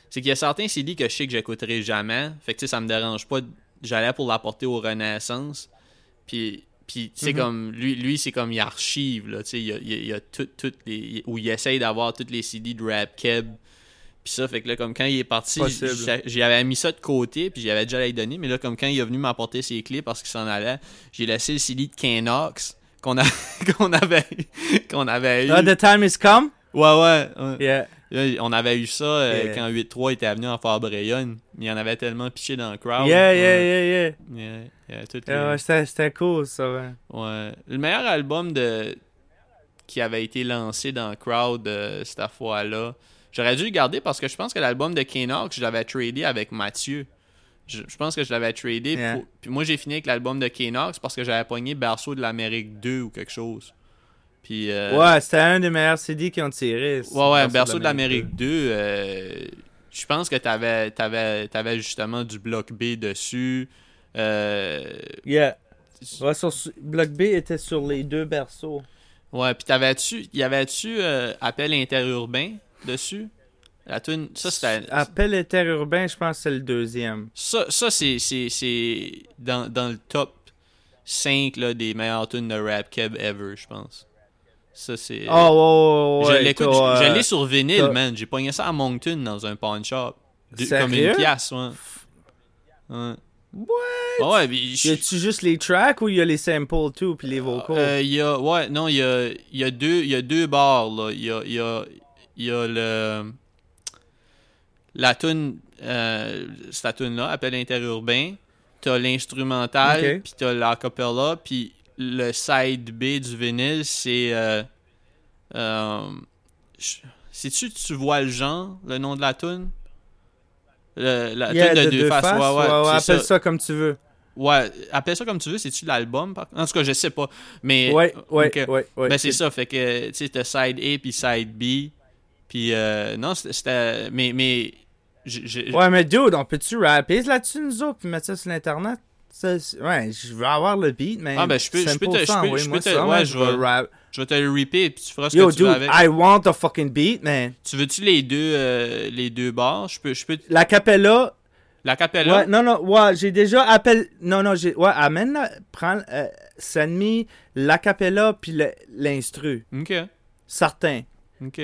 c'est qu'il y a certains CD que je sais que j'écouterai jamais. Fait que, tu sais, ça me dérange pas. J'allais pour l'apporter au Renaissance. Puis, puis tu sais, Mhm. comme, lui, lui c'est comme, il archive, là, tu sais, il y a, il y a- il y a tout, tout les, où il essaye d'avoir toutes les CD de rap keb. Puis ça, fait que là, comme quand il est parti, Possible. j'- j'y avais mis ça de côté, puis j'y avais déjà les donné, mais là, comme quand il est venu m'apporter ses clés parce qu'il s'en allait, j'ai laissé le CD de Kenox qu'on a, qu'on avait, qu'on avait eu. Ah, The Time Is Come? Ouais, ouais. ouais. Yeah. Là, on avait eu ça euh, Yeah. quand 8-3 était venu en faire Brayonne. Il y en avait tellement piché dans le crowd. Yeah, yeah, yeah, yeah. Yeah, Ah les- ouais, c'était, c'était cool, ça, ouais. Ouais. Le meilleur album de qui avait été lancé dans le crowd euh, cette fois-là, j'aurais dû le garder parce que je pense que l'album de Kenox, je l'avais tradé avec Mathieu. Je, je pense que je l'avais tradé. Yeah. pour- Puis moi, j'ai fini avec l'album de Kenox parce que j'avais pogné Berceau de l'Amérique 2 ou quelque chose. Puis. euh, Ouais, c'était un des meilleurs CD qu'ils ont tiré. Ouais, ouais, Berceau de l'Amérique 2, euh, je pense que t'avais, t'avais justement du bloc B dessus. Euh, Yeah. Ouais, sur, Block B était sur les deux berceaux. ouais, puis t'avais-tu, y avait-tu euh, Appel interurbain? Dessus? La tune, ça c'était... Appel interurbain, je pense que c'est le deuxième. Ça, ça c'est, c'est, c'est dans, dans le top 5 là, des meilleures tunes de rap keb ever, je pense. Ça c'est... Oh, ouais, ouais, je ouais. l'écoute, l'ai sur vinyle, man. J'ai pogné ça à Moncton dans un pawn shop. De- comme une pièce, ouais. Ouais. What? Ouais, puis je- Y a-tu juste les tracks ou y a les samples tout puis les vocals? Euh, y a, ouais, non, il y a, y a deux, il y a deux bars là. Il y a, y a, il y a le, la tune, euh, cette tune là, appel interurbain. T'as l'instrumental, Ok. puis t'as l'acapella, puis le side B du vinyle, c'est, euh, euh, je- sais-tu, tu vois le genre, le nom de la tune? Le- la Yeah, tune de, de deux faces, ouais, ouais, c'est appelle ça. ça. comme tu veux. Ouais, appelle ça comme tu veux, c'est-tu l'album? par- En tout cas, je sais pas. Mais, Ouais, ouais, ouais, ouais. Ben, c'est ça, fait que, tu sais, t'as side A puis side B. Puis, euh, non, c'était-. Mais, mais. Ouais, mais dude, on peut-tu rapper là-dessus, nous autres, puis mettre ça sur l'internet? Ça, ouais, je veux avoir le beat, mais. Ah, ben, je peux- je peux te- je peux- je peux te- ouais, je vais- rap. Je vais te le repeat, puis tu feras ce Yo, que tu veux dude, avec. I want a fucking beat, man. Tu veux-tu les deux, euh, les deux bars? Je peux. Je peux La capella, la capella? ouais, non, non, ouais, j'ai déjà appelé. Non, non, j'ai. Ouais, amène, la- prends, euh, send me la capella puis le- l'instru. Ok. Certain. Ok.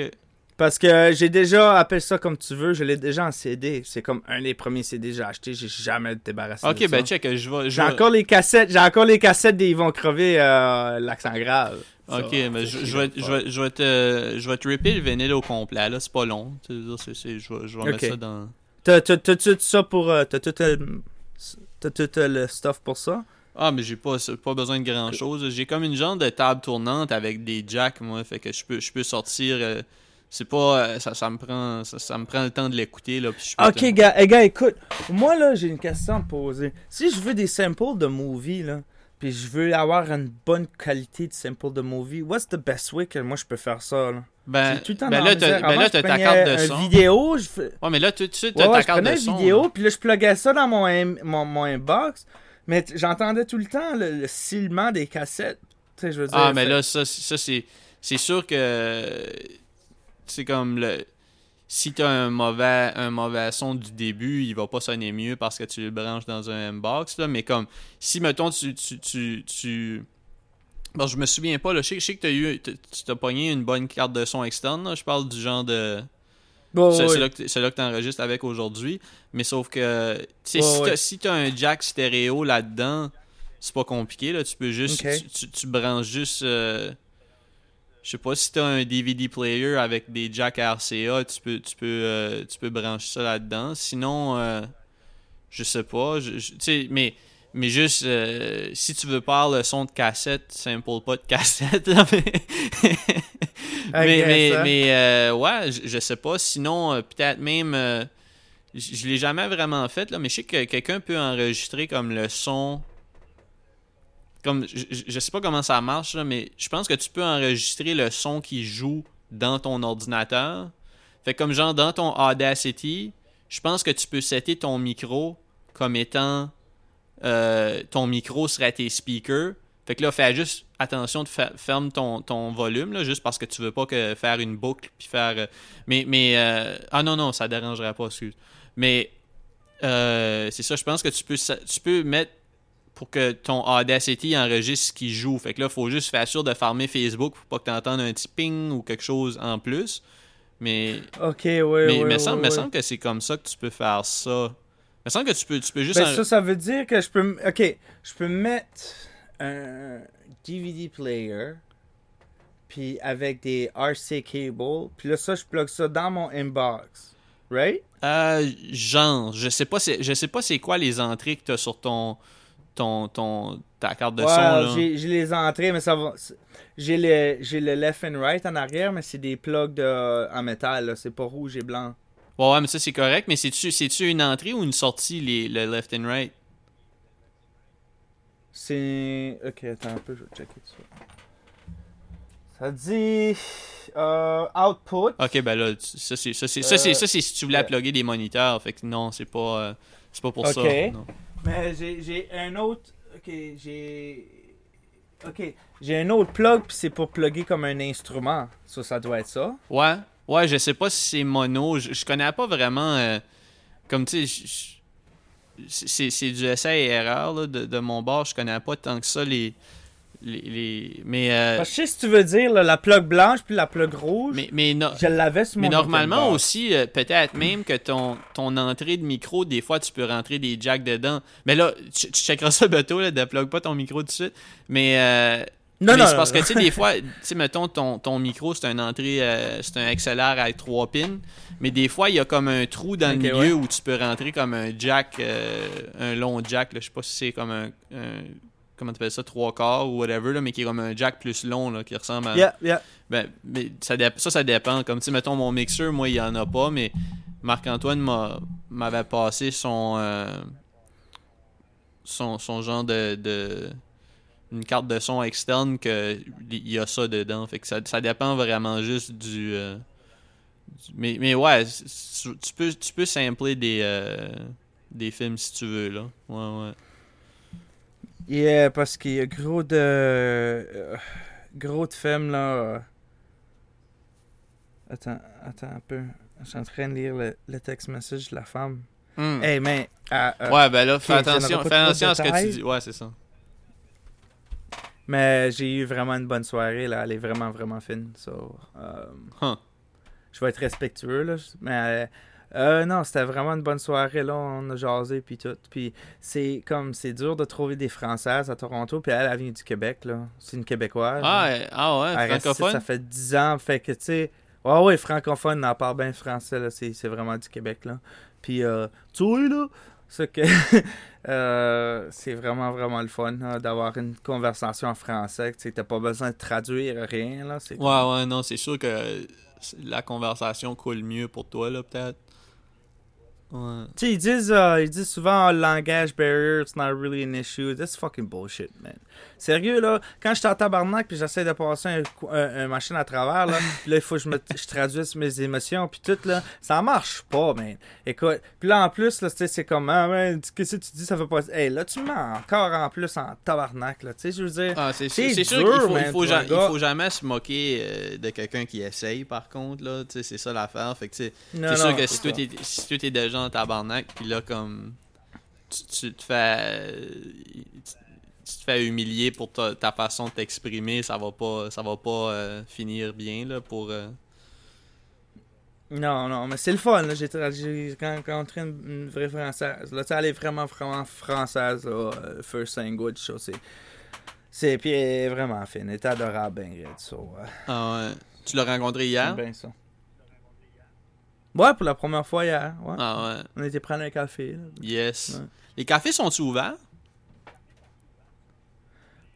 Parce que j'ai déjà appelé ça comme tu veux, je l'ai déjà en CD. C'est comme un des premiers CD que j'ai acheté, j'ai jamais débarrassé Ok, de ben, ça. check, je vais. J'ai encore les cassettes, j'ai encore les cassettes des Ils vont crever euh, l'accent grave. Ça, Ok, mais c'est je, vais, va je, vais, je vais te, je vais te ripper le vinyle au complet, là, c'est pas long. Tu sais, c'est- c'est- je vais, je vais Ok. mettre ça dans. T'as t'as- t'as tout ça pour. euh, T'as tout, euh, t'as tout le stuff pour ça? Ah, mais j'ai pas, pas besoin de grand chose. J'ai comme une genre de table tournante avec des jacks, moi. Fait que je peux, je peux sortir. euh, c'est pas. euh, ça, ça me prend. Ça, ça me prend le temps de l'écouter, là. Puis je Ok, te- gars, gars, écoute. Moi, là, j'ai une question à te poser. Si je veux des samples de movie, là, puis je veux avoir une bonne qualité de sample de movie, what's the best way que moi je peux faire ça, là? Ben, tout ben là, t'as ben ta carte de son. vidéo, je. Ouais, mais là, tout de suite, t'as ouais, ta carte une vidéo, puis là, je pluguais ça dans mon, mon, mon inbox, mais j'entendais tout le temps le, le silement des cassettes. Tu sais, je veux dire. Ah, mais là, ça, ça c'est. C'est sûr que. C'est comme le. Si t'as un mauvais, un mauvais son du début, il va pas sonner mieux parce que tu le branches dans un M-Box, là. Mais comme, si, mettons, tu. tu, tu, tu- Bon, je me souviens pas, là. Je sais, je sais que t'as eu. Tu t'as pogné une bonne carte de son externe, là. Je parle du genre de. Ouais, c'est c'est là que, que t'enregistres avec aujourd'hui. Mais sauf que, tu sais, Ouais, si t'as si t'as un jack stéréo là-dedans, c'est pas compliqué, là. Tu peux juste, tu, tu- tu branches juste, euh, je sais pas, si t'as un DVD player avec des jacks RCA, tu peux, tu peux, euh, tu peux brancher ça là-dedans. Sinon, euh, je sais pas, je- je- tu sais, mais, Mais juste, euh, si tu veux pas le son de cassette, simple pas de cassette. Là, mais mais, mais, mais euh, ouais, je, je, sais pas. Sinon, peut-être même. Je, je l'ai jamais vraiment fait, là, mais je sais que quelqu'un peut enregistrer comme le son. Comme, je, je sais pas comment ça marche, là, mais je pense que tu peux enregistrer le son qui joue dans ton ordinateur. Fait comme genre dans ton Audacity, je pense que tu peux setter ton micro comme étant euh, ton micro serait tes speakers. Fait que là, fais juste attention de ferme ton, ton volume, là, juste parce que tu veux pas que faire une boucle puis faire. euh, mais mais euh, ah non non, ça dérangerait pas, excuse. Mais c'est ça, je pense que tu peux tu peux mettre pour que ton Audacity enregistre ce qui joue. Fait que là, faut juste faire sûr de fermer Facebook pour pas que tu entendes un petit ping ou quelque chose en plus. Mais Ok, ouais, mais ouais. me semble, me semble que c'est comme ça que tu peux faire ça. Me semble que tu peux tu peux juste Ben, en- ça, ça veut dire que je peux. Ok, je peux mettre un DVD player, puis avec des RC cables, puis là, ça, je plug ça dans mon inbox. Right? Euh, genre, je sais pas, c'est, je sais pas c'est quoi les entrées que t'as sur ton, ton, ton, ta carte de Ouais, son là. j'ai les entrées, mais ça va. J'ai le, j'ai le left and right en arrière, mais c'est des plugs de, en métal, là. C'est pas rouge et blanc. Ouais, ouais, mais ça c'est correct. Mais c'est-tu, une entrée ou une sortie les, le left and right? C'est. Ok, attends un peu, je vais checker ça. Ça dit. euh, output. Ok, ben là, ça c'est, ça c'est, ça c'est, Euh, ça c'est si tu voulais ouais. plugger des moniteurs. Fait que non, c'est pas, euh, c'est pas pour ça. Non. Mais j'ai un autre. Ok, j'ai. Ok, j'ai un autre plug, puis c'est pour plugger comme un instrument. Ça, ça doit être ça. Ouais, ouais, je sais pas si c'est mono. Je, je connais pas vraiment. euh, comme tu sais, c'est du essai et erreur là, de, de mon bord. Je connais pas tant que ça les. Les, les- mais, euh, je sais ce que tu veux dire, là, la plug blanche puis la plug rouge. mais, mais, no- je l'avais sur mais mon normalement Nintendo. aussi, euh, peut-être même que ton, ton entrée de micro, des fois, tu peux rentrer des jacks dedans. Mais là, tu, tu checkeras ça bientôt, là, déplugue pas ton micro tout de suite. Mais, euh, Non, mais non, c'est parce que, tu sais, des fois, tu sais, mettons, ton, ton micro, c'est une entrée, euh, c'est un XLR avec trois pins. Mais des fois, il y a comme un trou dans le milieu ouais. où tu peux rentrer comme un jack, un long jack, là, je sais pas si c'est comme un, un- comment tu appelles ça, trois quarts ou whatever, là, mais qui est comme un jack plus long, là, qui ressemble à... Yeah, yeah. Ben, mais ça, ça, ça dépend. Comme, tu mettons, mon mixeur, moi, il y en a pas, mais Marc-Antoine m'a- m'avait passé son, euh, son, son genre de, de- une carte de son externe que il y a ça dedans. Fait que ça, ça dépend vraiment juste du... euh, du- mais, mais ouais, tu peux, tu peux sampler des, euh, des films si tu veux, là. Ouais, ouais. Yeah, parce qu'il y a gros de. euh, gros de films, là. euh. Attends, attends un peu. Je suis en train de lire le, le text message de la femme. Hmm. Hey, mais. euh, euh, ouais, ben là, fais attention, fais attention à ce que tu dis. Ouais, c'est ça. Mais j'ai eu vraiment une bonne soirée, là. Elle est vraiment, vraiment fine. So, euh, Huh. Je vais être respectueux, là. Mais. euh, euh, non, c'était vraiment une bonne soirée, là. On a jasé, puis tout. Puis c'est comme. C'est dur de trouver des Françaises à Toronto. Puis elle, elle vient du Québec, là. C'est une Québécoise. Ah, euh, ah ouais, Elle reste francophone? Ça fait 10 ans, fait que tu sais. Ouais, ouais, francophone, on parle bien français, là. C'est vraiment du Québec, là. Puis, euh, tu vois, là, c'est que. euh, c'est vraiment, vraiment le fun, là, d'avoir une conversation en français. Tu sais, t'as pas besoin de traduire rien, là. C'est Ouais, ouais, non, c'est sûr que la conversation coule mieux pour toi, là, peut-être. Ouais. Tu sais, ils disent, euh, ils disent souvent, oh, langage barrier, it's not really an issue. That's fucking bullshit, man. Sérieux, là, quand je suis en tabarnak puis j'essaie de passer un, cou- un- un machine à travers, là, là, il faut que je, me, je traduise mes émotions, puis tout, là, ça marche pas, man. Écoute, puis là, en plus, là, tu sais, c'est comme, ah, qu'est-ce que tu dis, ça fait pas... Hey, là, tu mens encore en plus en tabarnak, là, tu sais, je veux dire... Ah, c'est sûr, c'est sûr qu'il faut, man, il faut, pour ja- un il faut jamais se moquer euh, de quelqu'un qui essaye, par contre, là. Tu sais, c'est ça l'affaire. Fait que, tu sais, c'est sûr que si toi, t'es, si toi, t'es déjà en tabarnak, puis là, comme. Tu, tu te fais. Tu te fais humilier pour ta, ta façon de t'exprimer, ça va pas, ça va pas euh, finir bien, là, pour. euh, Non, non, mais c'est le fun. J'ai rencontré une, une vraie française. Là, elle est vraiment, vraiment française, là. euh, First language, ça, c'est. C'est. Puis vraiment fine. Elle est adorable, ben raide, ça. ouais. Ah ouais. Tu l'as rencontré hier? Bien ça. Ouais, pour la première fois hier. Ouais. Ah ouais. On était prendre un café. là. Yes. Ouais. Les cafés sont-ils ouverts?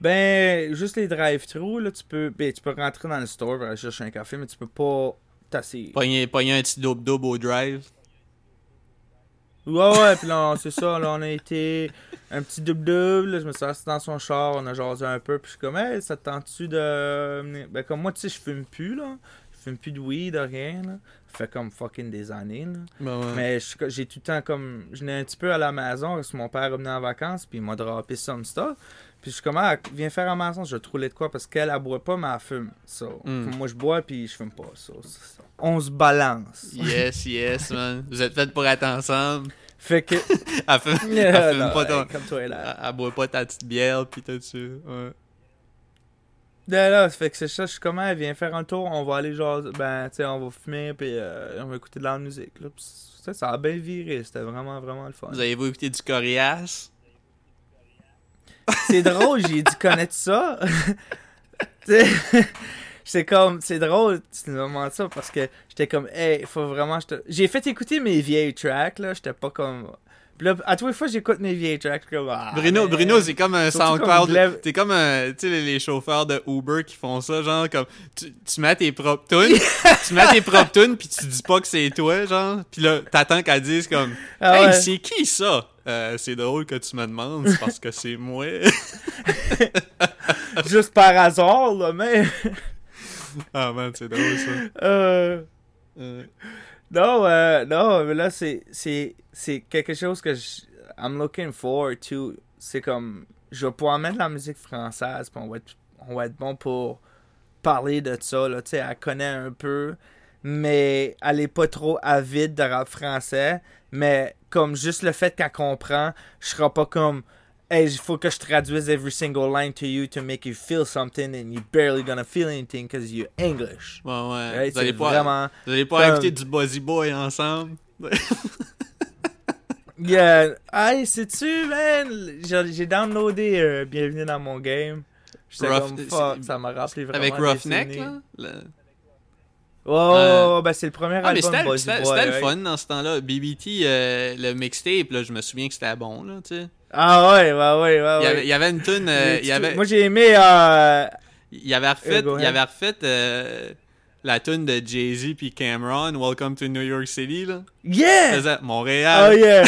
Ben, juste les drive-thru, là, tu peux, ben, tu peux rentrer dans le store pour aller chercher un café, mais tu peux pas t'asseoir. Pogner, pogner un petit double-double au drive. Ouais, ouais, puis là, c'est ça, là, on a été un petit double-double, je me suis assis dans son char, on a jasé un peu, puis je suis comme, hey, ça te tente-tu de... Ben, comme moi, tu sais, je fume plus, là. Je fume plus de weed, de rien, là. Fait comme fucking des années, là. Ben ouais. Mais j'ai tout le temps comme. Je venais un petit peu à la maison parce que mon père revenait en vacances, puis il m'a droppé some stuff. Puis je suis comme, ah, viens faire à la maison, je vais te rouler de quoi parce qu'elle, elle boit pas, mais elle fume. So, Mm. Moi, je bois, puis je fume pas. So. On se balance. Yes, yes, man. Vous êtes faits pour être ensemble. Fait que. Elle fume, elle fume pas ton... Comme toi, là. Elle, elle boit pas ta petite bière, pis tout ça. Ouais. Là, là, fait que c'est ça, je suis comme, ah, viens faire un tour, on va aller genre. Ben, tu sais, on va fumer, puis euh, on va écouter de la musique. Là. Ça, ça a bien viré. C'était vraiment, vraiment le fun. Vous avez-vous écouté du Corias? C'est drôle, j'ai dû connaître ça. C'est comme, c'est drôle, tu me demandes ça parce que j'étais comme, hey, faut vraiment, j'ai fait écouter mes vieilles tracks, là, j'étais pas comme. Puis là, à tous les fois, j'écoute mes vieilles tracks, je suis comme, ah, Bruno. Bruno c'est comme un SoundCloud. T'es comme un, sais, les, chauffeurs de Uber qui font ça, genre, comme, tu, tu mets tes propres tunes, tu mets tes propres tunes, pis tu dis pas que c'est toi, genre, pis là, t'attends qu'elle dise comme, Ah hey, ouais. c'est qui ça? Euh, c'est drôle que tu me demandes, parce que c'est moi. Juste par hasard, là, mais. ah man, c'est drôle ça. euh, Euh, Non, euh, non, mais là, c'est, c'est, c'est quelque chose que je, I'm looking forward to. C'est comme, je vais pouvoir mettre la musique française, puis on va être, on va être bon pour parler de ça, là, tu sais, elle connaît un peu, mais elle est pas trop avide de rap français, mais comme juste le fait qu'elle comprend, je serai pas comme, hey, il faut que je traduise every single line to you to make you feel something, and you're barely gonna feel anything because you're English. ouais, ouais. Right? Vous allez pas, vraiment... vous allez pas comme- écouter du Buzzy Boy ensemble? Yeah. Hey, sais-tu, man? J'ai downloadé euh, Bienvenue dans mon game. J'étais comme fuck, ça m'a rappelé vraiment. Avec Roughneck, là? Le- Oh, Euh, ben c'est le premier Ah, mais album c'était Buzzy c'était- le fun dans ce temps-là. BBT, euh, le mixtape, là, je me souviens que c'était bon, là, tu sais. Ah ouais, ouais, ouais, ouais. Il, y avait, ouais. il y avait une tune, euh, J'ai- il y avait, Moi j'ai aimé. Euh... il avait refait, Euh, il avait refait euh, la tune de Jay-Z puis Cameron, Welcome to New York City, là. Yeah! faisait Oh Montréal. yeah!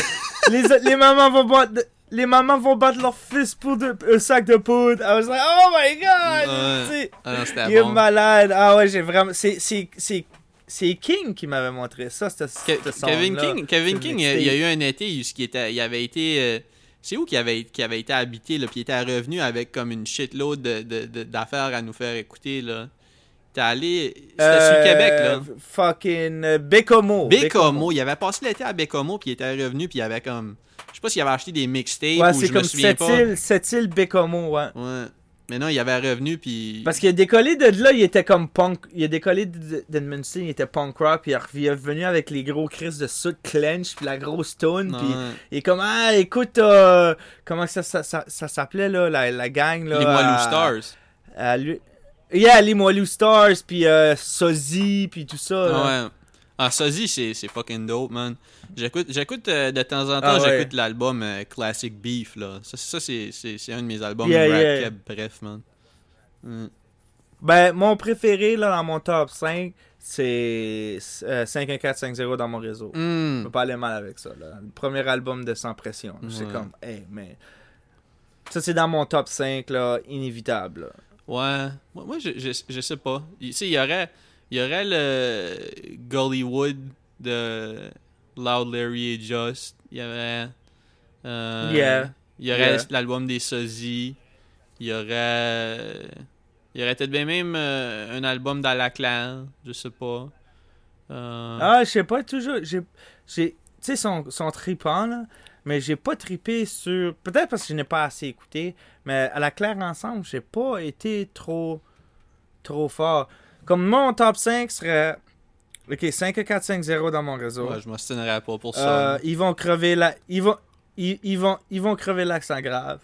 les, les mamans vont battre. Les mamans vont battre leur fils pour de- un sac de poudre. I was like, oh my god! Ah Il est bon. malade. Ah ouais, j'ai vraiment. C'est, King qui m'avait montré ça, cette, Ke- Kevin. King, Kevin King, il y a- il a eu un été où il, était, il avait été. C'est où qu'il avait, avait été habité, là, puis il était revenu avec comme une shitload de, de, de- d'affaires à nous faire écouter, là? T'es allé. C'était sur Euh, Québec, là. Fucking euh, Bécomo. Bécomo, il avait passé l'été à Bécomo, puis il était revenu, puis il avait comme. Je sais pas s'il avait acheté des mixtapes Ouais, ou c'est je comme me souviens pas. île, cette île Bécomo, ouais. Ouais. Mais non, il avait revenu, puis. Parce qu'il a décollé de là, il était comme punk. Il a décollé de- d'Edmundston, il était punk rock, puis il est revenu avec les gros cris de Soot Clench, puis la grosse tune, puis il est comme, ah, écoute, euh, comment ça, ça, ça, ça s'appelait, là, la, la gang, là. Les Moilou Stars. à lui... Yeah, les Moilou Stars, puis euh, Sozy, puis tout ça. là. Ah, Sozy, c'est c'est fucking dope, man. J'écoute, j'écoute euh, de temps en temps, Ah, ouais. j'écoute l'album euh, Classic Beef, là. Ça, ça c'est un de mes albums Yeah, rap yeah. keb, bref, man. Mm. Ben, mon préféré, là, dans mon top 5, c'est euh, 51450 dans mon réseau. Je Mm. peux pas aller mal avec ça, là. Le premier album de Sans Pression. C'est comme, hey, mais... Ça, c'est dans mon top 5, là, inévitable. là. Ouais. Moi, moi, je, je, je sais pas. Tu sais, il y aurait, il y aurait le Gollywood de Loud Larry et Just. Il y aurait. euh, Yeah. Il y aurait Yeah. l'album des Sosies. Il y aurait. Il y aurait peut-être bien même euh, un album d'Alaclan. Je sais pas. Euh, Ah, je sais pas, toujours... j'ai j'ai- Tu sais, son, son tripant, là, mais j'ai pas tripé sur... Peut-être parce que je n'ai pas assez écouté, mais à la claire ensemble, j'ai pas été trop... trop fort. Comme mon top 5 serait... Ok, 5450 dans mon réseau. ouais, je m'obstinerais pas pour ça. Euh, ils vont crever la. Ils vont. Ils, ils vont. Ils vont crever l'accent grave.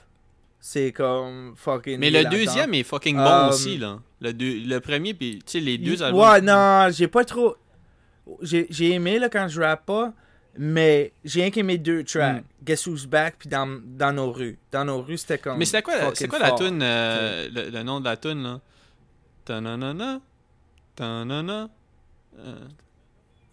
C'est comme fucking. Mais le deuxième est fucking bon Euh, aussi, là. Le, deux- le premier, puis tu sais, les deux albums. Ouais, non, j'ai pas trop. J'ai j'ai aimé là quand je rappe pas. Mais j'ai rien qu'aimé deux tracks. Guess Who's Back puis dans, dans nos rues. Dans nos rues, c'était comme. Mais c'était quoi, quoi la tune, euh, le, le nom de la tune là? Ta-na-na-na, ta-na-na. Euh, Euh.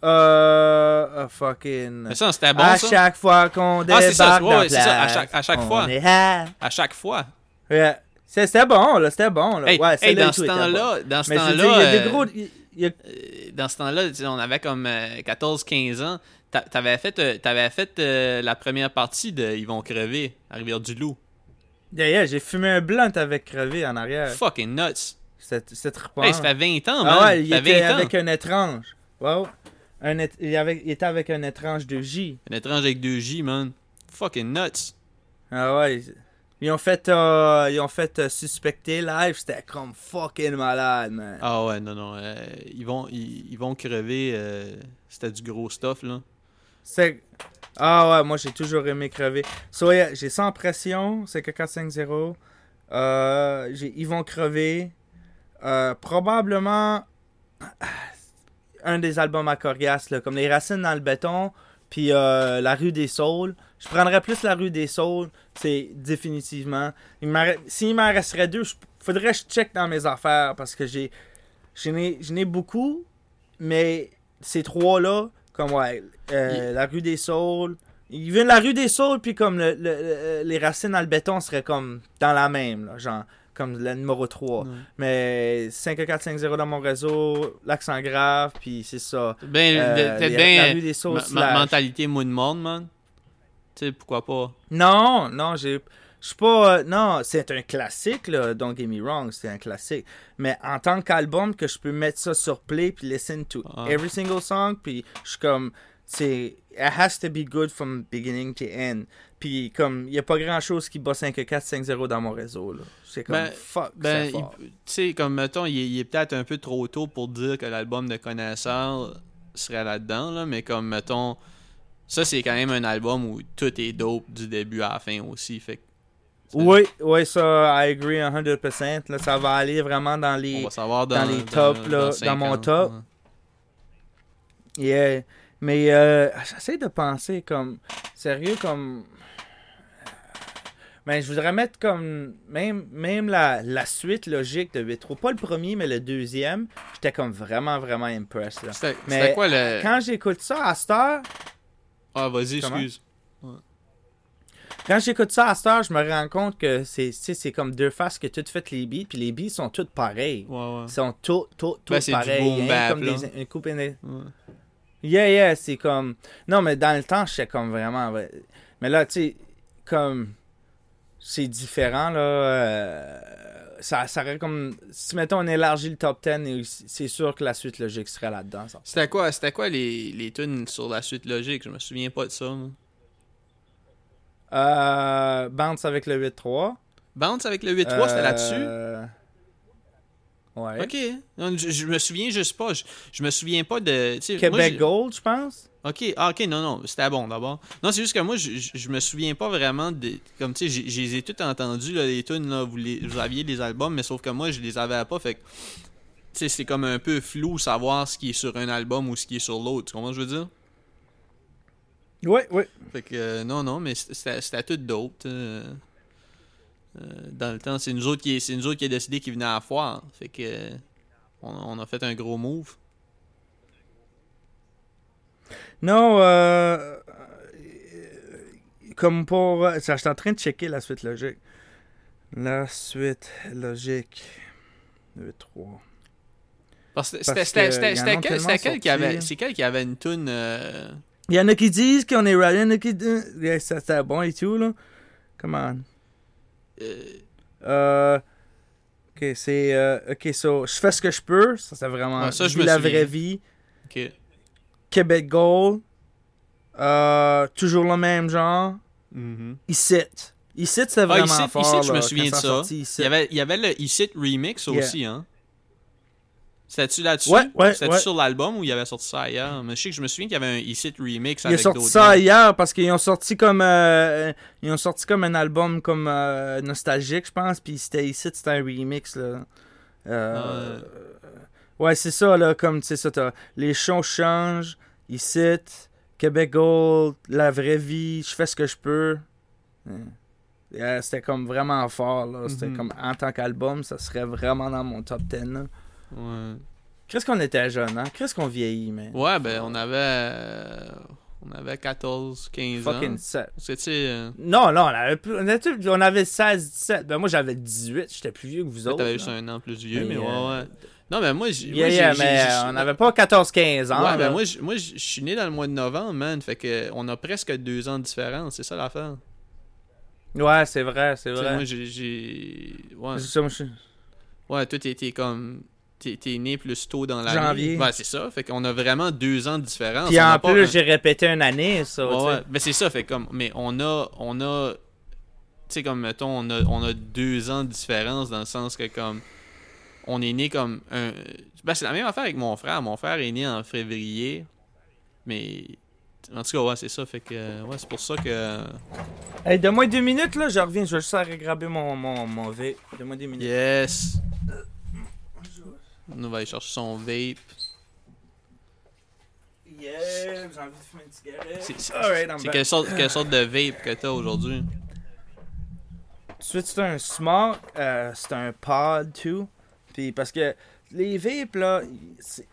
euh, fucking. Mais ça, c'était bon à ça. chaque fois qu'on Ah, c'est ça, débarque dans ouais, c'est ça, à place, chaque- à chaque on fois. est. À chaque fois. Ouais. C'était bon, là. C'était bon, là. Hey, ouais, hey, dans ce était bon. temps-là, dans ce temps-là, a euh, gros. il- il y a- euh, dans ce temps-là, on avait comme 14-15 ans. T'a- T'avais fait, euh, t'avais fait euh, la première partie de Ils vont crever à Rivière-du-Loup. Yeah, yeah, j'ai fumé un blunt avec crevé en arrière. Fucking nuts. C'était trippant. Hey, ça fait 20 ans, man. Ah ouais, il était 20 ans. avec un étrange. Wow. Un il, avait- il était avec un étrange de J. Un étrange avec 2J, man. Fucking nuts. Ah ouais. ils- ont fait, euh, ils ont fait euh, suspecter live, c'était comme fucking malade, man. Ah ouais, non, non. euh, ils, vont, ils, ils vont crever. euh, C'était du gros stuff, là. C'est... Ah ouais, moi j'ai toujours aimé crever. So yeah, j'ai sans pression, c'est que 450. Euh, Ils vont crever. Euh, probablement un des albums à Corias, là, comme Les Racines dans le béton, puis euh, La rue des Saules. Je prendrais plus La rue des Saules, c'est définitivement. S'il m'en resterait deux, je- faudrait que je check dans mes affaires parce que j'ai. J'en ai, j'en ai beaucoup, mais ces trois-là, comme ouais, euh, La rue des Saules. Il vient de la rue des Saules, puis comme le- le- le- les racines dans le béton seraient comme dans la même, là, genre comme le numéro 3. Ouais. Mais 5450 dans mon réseau, l'accent grave, puis c'est ça. Ben, Euh, les- bien. la des Saules ma- mentalité moon monde, man. Tu sais, pourquoi pas? Non, non, j'ai. Je suis pas. euh, non, c'est un classique, là. Don't get me wrong, c'est un classique. Mais en tant qu'album, que je peux mettre ça sur play puis listen to Ah. every single song, puis je suis comme. C'est. It has to be good from beginning to end. Puis comme, il y a pas grand chose qui bat 5-4-5-0 dans mon réseau, là. C'est comme. Ben, fuck, Ben, c'est fort. il- tu sais, comme mettons, il est, il est peut-être un peu trop tôt pour dire que l'album de connaisseur serait là-dedans, là, mais comme mettons, ça c'est quand même un album où tout est dope du début à la fin aussi. Fait Oui, oui, ça, I agree 100%. Là, ça va aller vraiment dans on les. va savoir dans, dans les tops, là, cinq dans mon ans, top. ouais. Yeah. Mais euh, j'essaie de penser comme. Sérieux, comme. Ben, je voudrais mettre comme. Même, même la, la suite logique de 8 Pas le premier, mais le deuxième. J'étais comme vraiment, vraiment impressed. Là. C'était Mais quoi le. Quand j'écoute ça à cette heure, Ah, vas-y, excuse. quand j'écoute ça à cette heure, je me rends compte que c'est, comme deux faces que toutes faites les beats, puis les beats sont toutes pareils. Ouais, ouais. Ils sont tous, tous, tous Ben, du pareils. hein, bap, comme là. des, une coupe Ouais. Yeah, yeah, c'est comme. Non, mais dans le temps, j'étais comme vraiment. Mais là, tu sais, comme. C'est différent, là. euh, Ça, ça aurait comme. Si, mettons, on élargit le top 10, et c'est sûr que la suite logique serait là-dedans. C'était quoi, c'était quoi les, les tunes sur la suite logique? Je me souviens pas de ça. moi. Euh, Bounce avec le 8-3. Bounce avec le 8-3, c'était là-dessus? Euh, Ouais. Ok. Non, Je, je me souviens juste pas. Je, je me souviens pas de. moi, Québec Gold, je pense? Ok, ah, ok, non, non, c'était bon d'abord. Non, c'est juste que moi, je, je, je me souviens pas vraiment de. Comme tu sais, j'ai- je les ai toutes entendues, là, les tunes, là, vous, les, vous aviez les albums, mais sauf que moi, je les avais pas, fait que. Tu sais, c'est comme un peu flou savoir ce qui est sur un album ou ce qui est sur l'autre. Tu comprends ce que je veux dire? Oui, oui. Fait que, euh, non, non, mais c'était tout dope. euh, euh, dans le temps, c'est nous autres qui c'est nous autres qui a décidé qu'ils venaient à la foire. Fait que. euh, on, on a fait un gros move. Non, euh, euh, comme pour. euh, ça, Je suis en train de checker la suite logique. La suite logique. 2, 3. Parce que Parce c'était quel, qui avait. sorti. C'est quel qui avait une tune. euh, Il y en a qui disent qu'on est right, il y en a qui disent. C'était bon et tout, là. Come on. euh, Euh. Ok, c'est. euh, ok, so, je fais ce que je peux. Ça, c'est vraiment. Ah, ça, je la souviens. vraie vie. ok. Québec Gold. Euh, toujours le même genre. Mhm. Ici. Ici, c'était Ah, vraiment Ici, fort. Ici, je me souviens de ça. sorti, Ici. Il y, avait, il y avait le Ici Remix Yeah. aussi, hein? C'était-tu là-dessus? Ouais, ouais, C'était-tu ouais. sur l'album ou il avait sorti ça ailleurs? Mais je sais que je me souviens qu'il y avait un Ici Remix Ils ont avec sorti d'autres ça hier parce qu'ils ont sorti comme euh, ils ont sorti comme un album comme euh, nostalgique je pense puis c'était ici c'était un remix là. Euh, ouais c'est ça là comme tu sais ça t'as les shows changent ici Québec Gold, la vraie vie, je fais ce que je peux. Ouais. Yeah, c'était comme vraiment fort, là. C'était Mhm. comme en tant qu'album, ça serait vraiment dans mon top 10, là. Ouais. Qu'est-ce qu'on était jeune, hein? Qu'est-ce qu'on vieillit, man? Ouais, ben, on avait. euh, on avait 14, 15 ans. Fucking 7. Que, tu sais. euh, Non, non, on avait, plus, on était- on avait 16, 17. Ben, moi, j'avais 18. J'étais plus vieux que vous autres. T'avais juste un an plus vieux, mais Mais, ouais, euh, ouais. Non, mais moi, j'ai. Yeah, yeah, mais on n'avait pas 14-15 ans. Ouais, ben moi, je suis né dans le mois de novembre, man. Fait que on a presque deux ans de différence. C'est ça l'affaire. Ouais, c'est vrai, c'est vrai. Moi, j'ai. Ouais. C'est ça, moi, Ouais, toi, t'es comme. T'es né plus tôt dans l'année. Janvier. Ouais, c'est ça. Fait qu'on a vraiment deux ans de différence. Puis On en plus, un- j'ai répété une année, ça. Ouais, ouais. Mais c'est ça, fait comme. Mais on a. On a. Tu sais, comme, mettons, on a, on a deux ans de différence dans le sens que, comme. On est né comme un. Ben, c'est la même affaire avec mon frère. Mon frère est né en février. Mais. En tout cas, ouais, c'est ça. Fait que. Ouais, c'est pour ça que. Hey, donne-moi deux minutes, là, je reviens. Je vais juste aller graber mon, mon, mon vape. Donne-moi deux minutes. Yes! On va aller chercher son vape. Yeah, j'ai envie de fumer une cigarette. C'est back. quelle sorte, quelle sorte de vape que t'as aujourd'hui? Ensuite, c'est un smoke, euh, c'est un pod, tout. Puis parce que les vapes, là,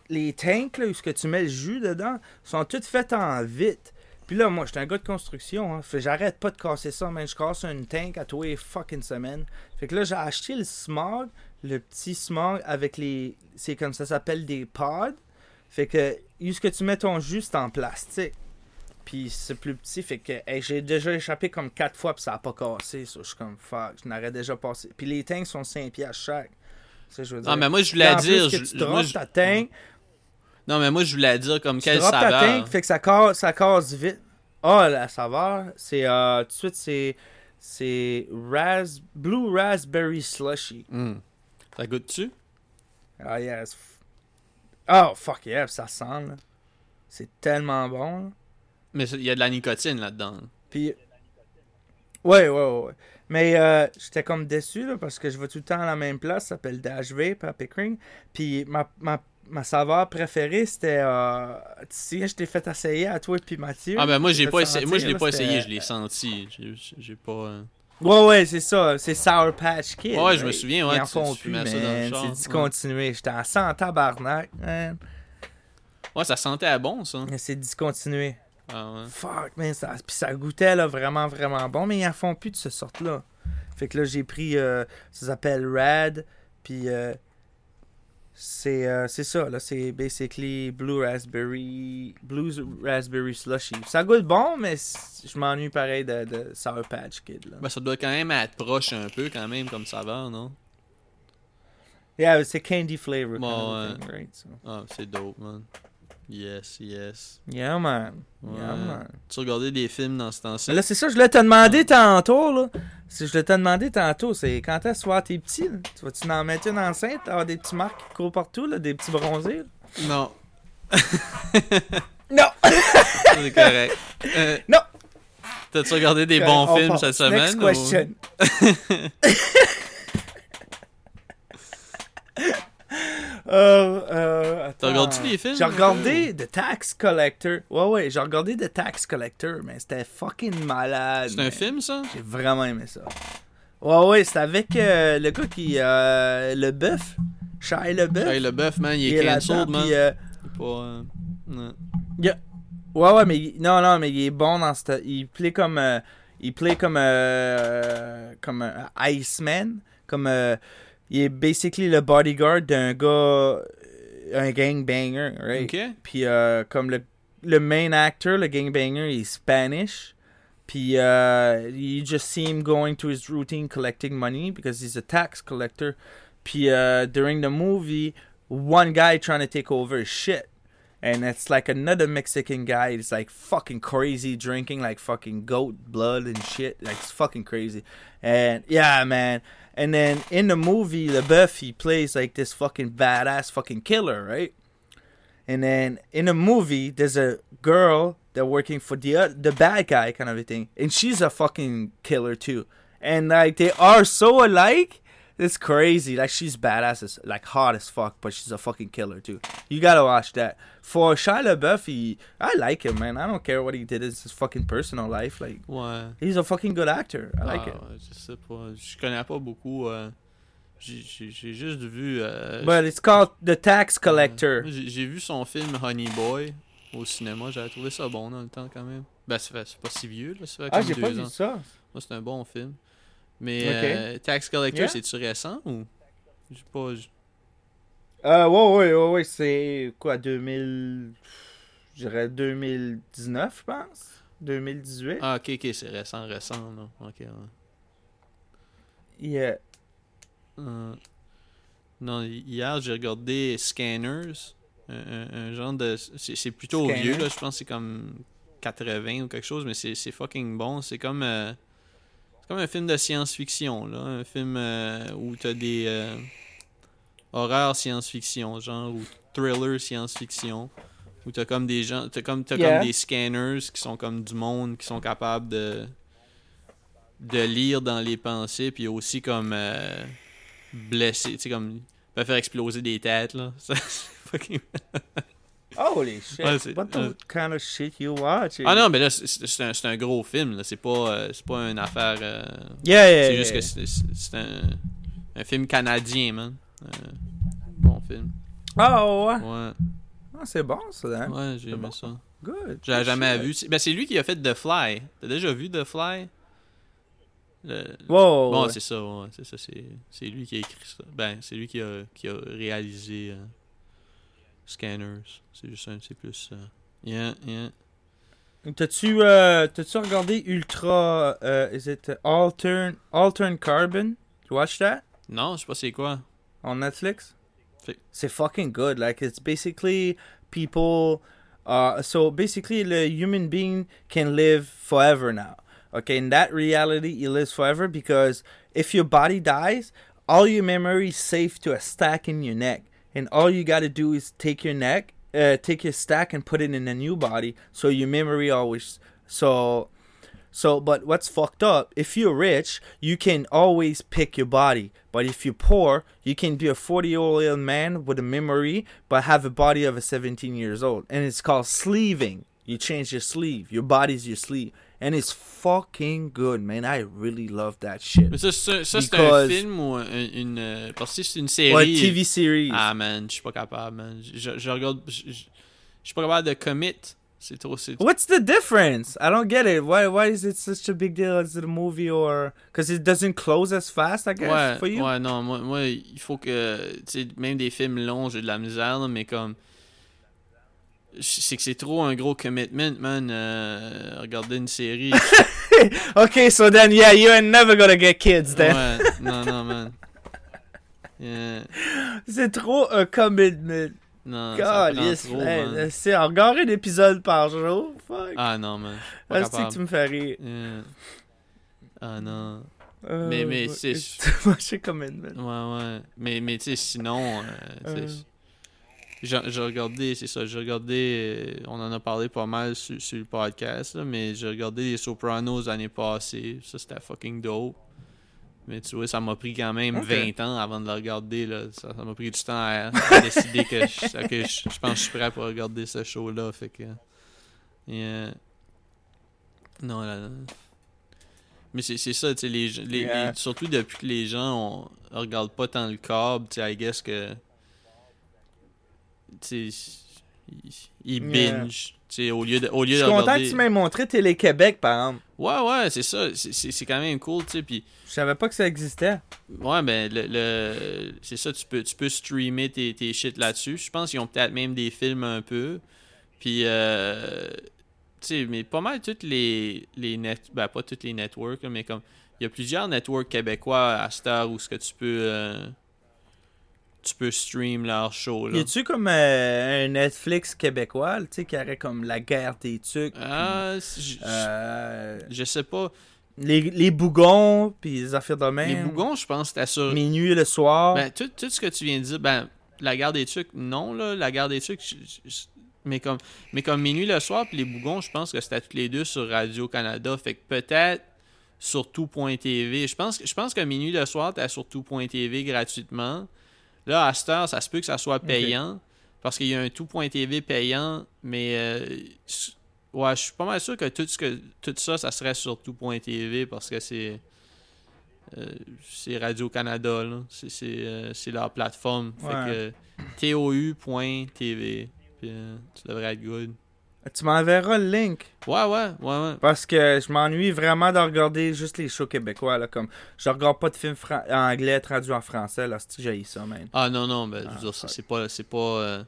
les tanks, là, où ce que tu mets le jus dedans, sont toutes faites en vite. Puis là, moi, j'étais un gars de construction, hein. J'arrête pas de casser ça, man. Je casse une tank à tous les fucking semaines. Fait que là, j'ai acheté le smog, le petit smog avec les. C'est comme ça s'appelle des pods. Fait que, ce que tu mets ton jus, c'est en plastique. Puis c'est plus petit, fait que hey, j'ai déjà échappé comme 4 fois, puis ça a pas cassé. Ça, je suis comme fuck, je n'aurais déjà passé. Puis les tanks sont 5 piastres chaque. Sais, je veux dire. Ah, mais moi, je voulais dire. plus que je- tu ta Non, mais moi, je voulais dire comme tu quelle ta saveur. fait que ça casse, ça casse vite. Ah, la saveur, c'est euh, tout de suite, c'est. C'est ras Blue Raspberry Slushy. Hmm. Ça goûte-tu? Ah, yes. Oh, fuck yeah, ça sent, là. C'est tellement bon, là. Mais il y a de la nicotine là-dedans. Puis. Ouais, ouais, ouais. Mais euh, j'étais comme déçu là, parce que je vais tout le temps à la même place, ça s'appelle Dash Vape à Pickering. Puis ma, ma, ma saveur préférée, c'était. Euh, tu sais, je t'ai fait essayer à toi et puis Mathieu. Ah, ben moi, j'ai pas essayé. Moi, je l'ai pas essayé, je l'ai senti. J'ai- pas. euh, Ouais, ouais, c'est ça. C'est Sour Patch Kid. Ouais, je me souviens, ouais, Ils en font plus, man. C'est discontinué. J'étais en 100 tabarnak, man. Ouais, ça sentait à bon, ça. Mais c'est discontinué. Ah, ouais. Fuck, man. Ça, puis ça goûtait là, vraiment, vraiment bon, mais ils en font plus de ce sorte-là. Fait que là, j'ai pris. euh, ça s'appelle Rad. Puis euh, c'est euh, c'est ça, là. C'est basically Blue Raspberry. Blue Raspberry Slushy. Ça goûte bon, mais je m'ennuie pareil de, de Sour Patch Kid, là. Ben, ça doit quand même être proche un peu, quand même, comme saveur, non? Yeah, c'est candy flavor. Bon, ouais. right? So. Ah, c'est dope, man. Yes, yes. Yeah, man. Ouais. Yeah, man. Tu regardais des films dans ce temps-ci? Mais là, c'est ça, je voulais te demander tantôt, là. Si je voulais te demander tantôt, c'est quand est-ce que tes petits, là? Tu vas-tu en mettre une enceinte, avoir des petits marques qui courent partout, là, des petits bronzés, là? Non. Non! C'est correct. Euh, Non! T'as-tu regardé des bons On films cette semaine? Next question. euh, attends. T'as regardé les films? J'ai regardé The Tax Collector. Ouais, ouais, j'ai regardé The Tax Collector, mais c'était fucking malade. C'est un film, ça? J'ai vraiment aimé ça. Ouais, ouais, c'est avec euh, le gars qui. Euh, le bœuf. Shia le bœuf. Hey, le bœuf, man, il Il est est cancelled, man. puis, euh, Il est pas... euh, non. Ouais, ouais, mais il- non, non, mais il est bon dans cette. Il play comme. euh, il play comme. euh, comme un Iceman. Comme. Euh, il est basically le bodyguard d'un gars. euh, Un gangbanger, right? Ok. Puis euh, comme le, le main actor, le gangbanger, il est Spanish. Puis uh, you just see him going to his routine collecting money because he's a tax collector. Puis uh, during the movie, one guy trying to take over his shit. And it's like another Mexican guy. It's like fucking crazy drinking like fucking goat blood and shit. Like it's fucking crazy. And yeah, man. And then in the movie, LeBeouf, he plays like this fucking badass fucking killer, right? And then in the movie, there's a girl that working for the uh, the bad guy kind of a thing, and she's a fucking killer too. And like they are so alike It's crazy. Like she's badass, as, like hot as fuck, but she's a fucking killer too. You gotta watch that. For Shia LaBeouf, he, I like him, man. I don't care what he did in his fucking personal life. Like Ouais. he's a fucking good actor. I like Ah, it. Je sais pas. Je connais pas beaucoup. euh, j'ai- juste vu. euh, But it's called The Tax Collector. Moi, J'ai vu son film Honey Boy au cinéma. J'avais trouvé ça bon dans le temps quand même. Ben, c'est pas si vieux, là. Ça fait Ah, j'ai pas deux vu ça. Moi, c'est un bon film. Mais Ok. euh, Tax Collector, Yeah. c'est-tu récent ou? Je sais pas. Euh, ouais, ouais, ouais, ouais, c'est quoi, 2000. Je dirais 2019, je pense. 2018. Ah, ok, ok, c'est récent, récent, là. Ok, ouais. Yeah. Euh, Non, hi- hier, j'ai regardé Scanners. Un, un- un genre de. C'est plutôt Scanners? vieux, là. Je pense que c'est comme 80 ou quelque chose, mais c'est c'est fucking bon. C'est comme. euh, c'est comme un film de science-fiction, là. Un film euh, où t'as des. euh, horreurs science-fiction, genre, ou thriller science-fiction. Où t'as comme des gens. T'as comme, t'as Yeah. comme des scanners qui sont comme du monde, qui sont capables de. de lire dans les pensées, puis aussi comme. euh, blesser, tu sais, comme. Ils peuvent faire exploser des têtes, là. Ça, c'est fucking- Holy shit. Ouais, What the kind of shit you watch? Ah non, mais là, c'est- un, c'est un gros film, là. C'est pas, euh, c'est pas une affaire. euh, Yeah, yeah, c'est yeah. juste que c'est- un, un film canadien, man. Euh, bon film. Ah ouais. Ouais, Ah, c'est bon ça, hein? ouais, j'ai aimé bon. ça. Good. Good jamais shit. vu. Ben, c'est lui qui a fait The Fly. T'as déjà vu The Fly? Le- Wow. Bon, ouais. c'est ça, ouais, c'est ça, c'est c'est lui qui a écrit ça. Ben, c'est lui qui a, qui a réalisé euh, Scanners. C'est juste un, c'est plus. euh, yeah, yeah. T'as-tu euh, t'as-tu regardé Ultra euh, is it Altern Altern Carbon? You watch that Non, je sais pas c'est quoi. on Netflix? C'est fucking good. Like it's basically people uh so basically the human being can live forever now. Okay, in that reality he lives forever because if your body dies, all your memories save to a stack in your neck. And all you gotta do is take your neck uh, take your stack and put it in a new body so your memory always so so but what's fucked up if you're rich you can always pick your body but if you're poor you can be a 40 year old man with a memory but have a body of a 17 years old and it's called sleeving. You change your sleeve. Your body's your sleeve and it's fucking good man i really love that shit Mais ça, ça, ça, c'est un film ou un- une. euh, Parce que c'est une série. or tv series Ah, man, je suis pas capable, man. Je, je regarde. Je, je- je suis pas capable de commit. C'est trop. C'est What's the difference? I don't get it. Why why is it such a big deal? Is it a movie or because it doesn't close as fast? I guess Ouais, for you? ouais, non, moi, moi, il faut que, tu sais, même des films longs, j'ai de la misère, là, mais comme, c'est que c'est trop un gros commitment, man, euh, regarder une série. Okay, so then yeah, you ain't never gonna get kids then. ouais, non, non, man. Yeah, C'est trop un commitment. non, God, yes, trop, man. C'est regarder un épisode par jour. Fuck. Ah non, man. Ah, c'est que tu me fais rire? Yeah. Ah non. Euh, Mais- mais c'est- c'est moi commitment. Ouais, ouais. Mais, mais tu sais, sinon, euh, Euh. J'ai regardé, c'est ça, j'ai regardé, euh, on en a parlé pas mal sur, sur le podcast, là, mais j'ai regardé les Sopranos l'année passée. Ça, c'était fucking dope. Mais tu vois, ça m'a pris quand même Ok. 20 ans avant de le regarder. Là. Ça m'a pris du temps à, à décider que, je, que je, je pense que je suis prêt pour regarder ce show-là. Fait que. euh, non, là. là. Mais c'est c'est ça, tu sais, les, les, Yeah. les- surtout depuis que les gens on, regardent pas tant le câble, tu sais, I guess que. Yeah. binge. Sais, au lieu de, au lieu Je suis content que tu m'aies montré Télé-Québec, par exemple. Ouais, ouais, c'est ça. C'est- quand même cool, tu sais. Je savais pas que ça existait. Ouais, ben, le, le- c'est ça, tu peux, tu peux streamer tes, tes shit là-dessus. Je pense qu'ils ont peut-être même des films un peu. Puis, euh, tu sais, mais pas mal toutes les, les net, ben, pas toutes les networks, mais comme, il y a plusieurs networks québécois à heure où ce que tu peux, euh, tu peux stream leur show, là. Y a-tu comme euh, un Netflix québécois, tu sais, qui aurait comme la guerre des tucs? Ah, euh, je sais pas. les, les bougons, puis les affaires de même. Les bougons, je pense c'était sur... Minuit le soir. Ben, tout, tout ce que tu viens de dire, ben, la guerre des tucs, non, là, la guerre des tucs, mais comme, mais comme minuit le soir, puis les bougons, je pense que c'était toutes les deux sur Radio-Canada, fait que peut-être sur tout.tv. Je pense, je pense que minuit le soir, t'es sur tout.tv gratuitement. Là, à cette heure, ça se peut que ça soit payant. Parce qu'il y a un tout.tv payant, mais euh, ouais, je suis pas mal sûr que tout, ce que tout ça, ça serait sur tout.tv parce que c'est. euh, c'est Radio-Canada. C'est- euh, c'est leur plateforme. Ouais. Fait que TOU.tv. Tu devrais être good. Tu m'enverras le link. Ouais, ouais, ouais, ouais. Parce que je m'ennuie vraiment de regarder juste les shows québécois. Là, comme Je regarde pas de films fran- anglais traduits en français. Là, c'est j'ai ça, man? Ah non, non, ben, je veux Ah, c'est pas. C'est pas. euh,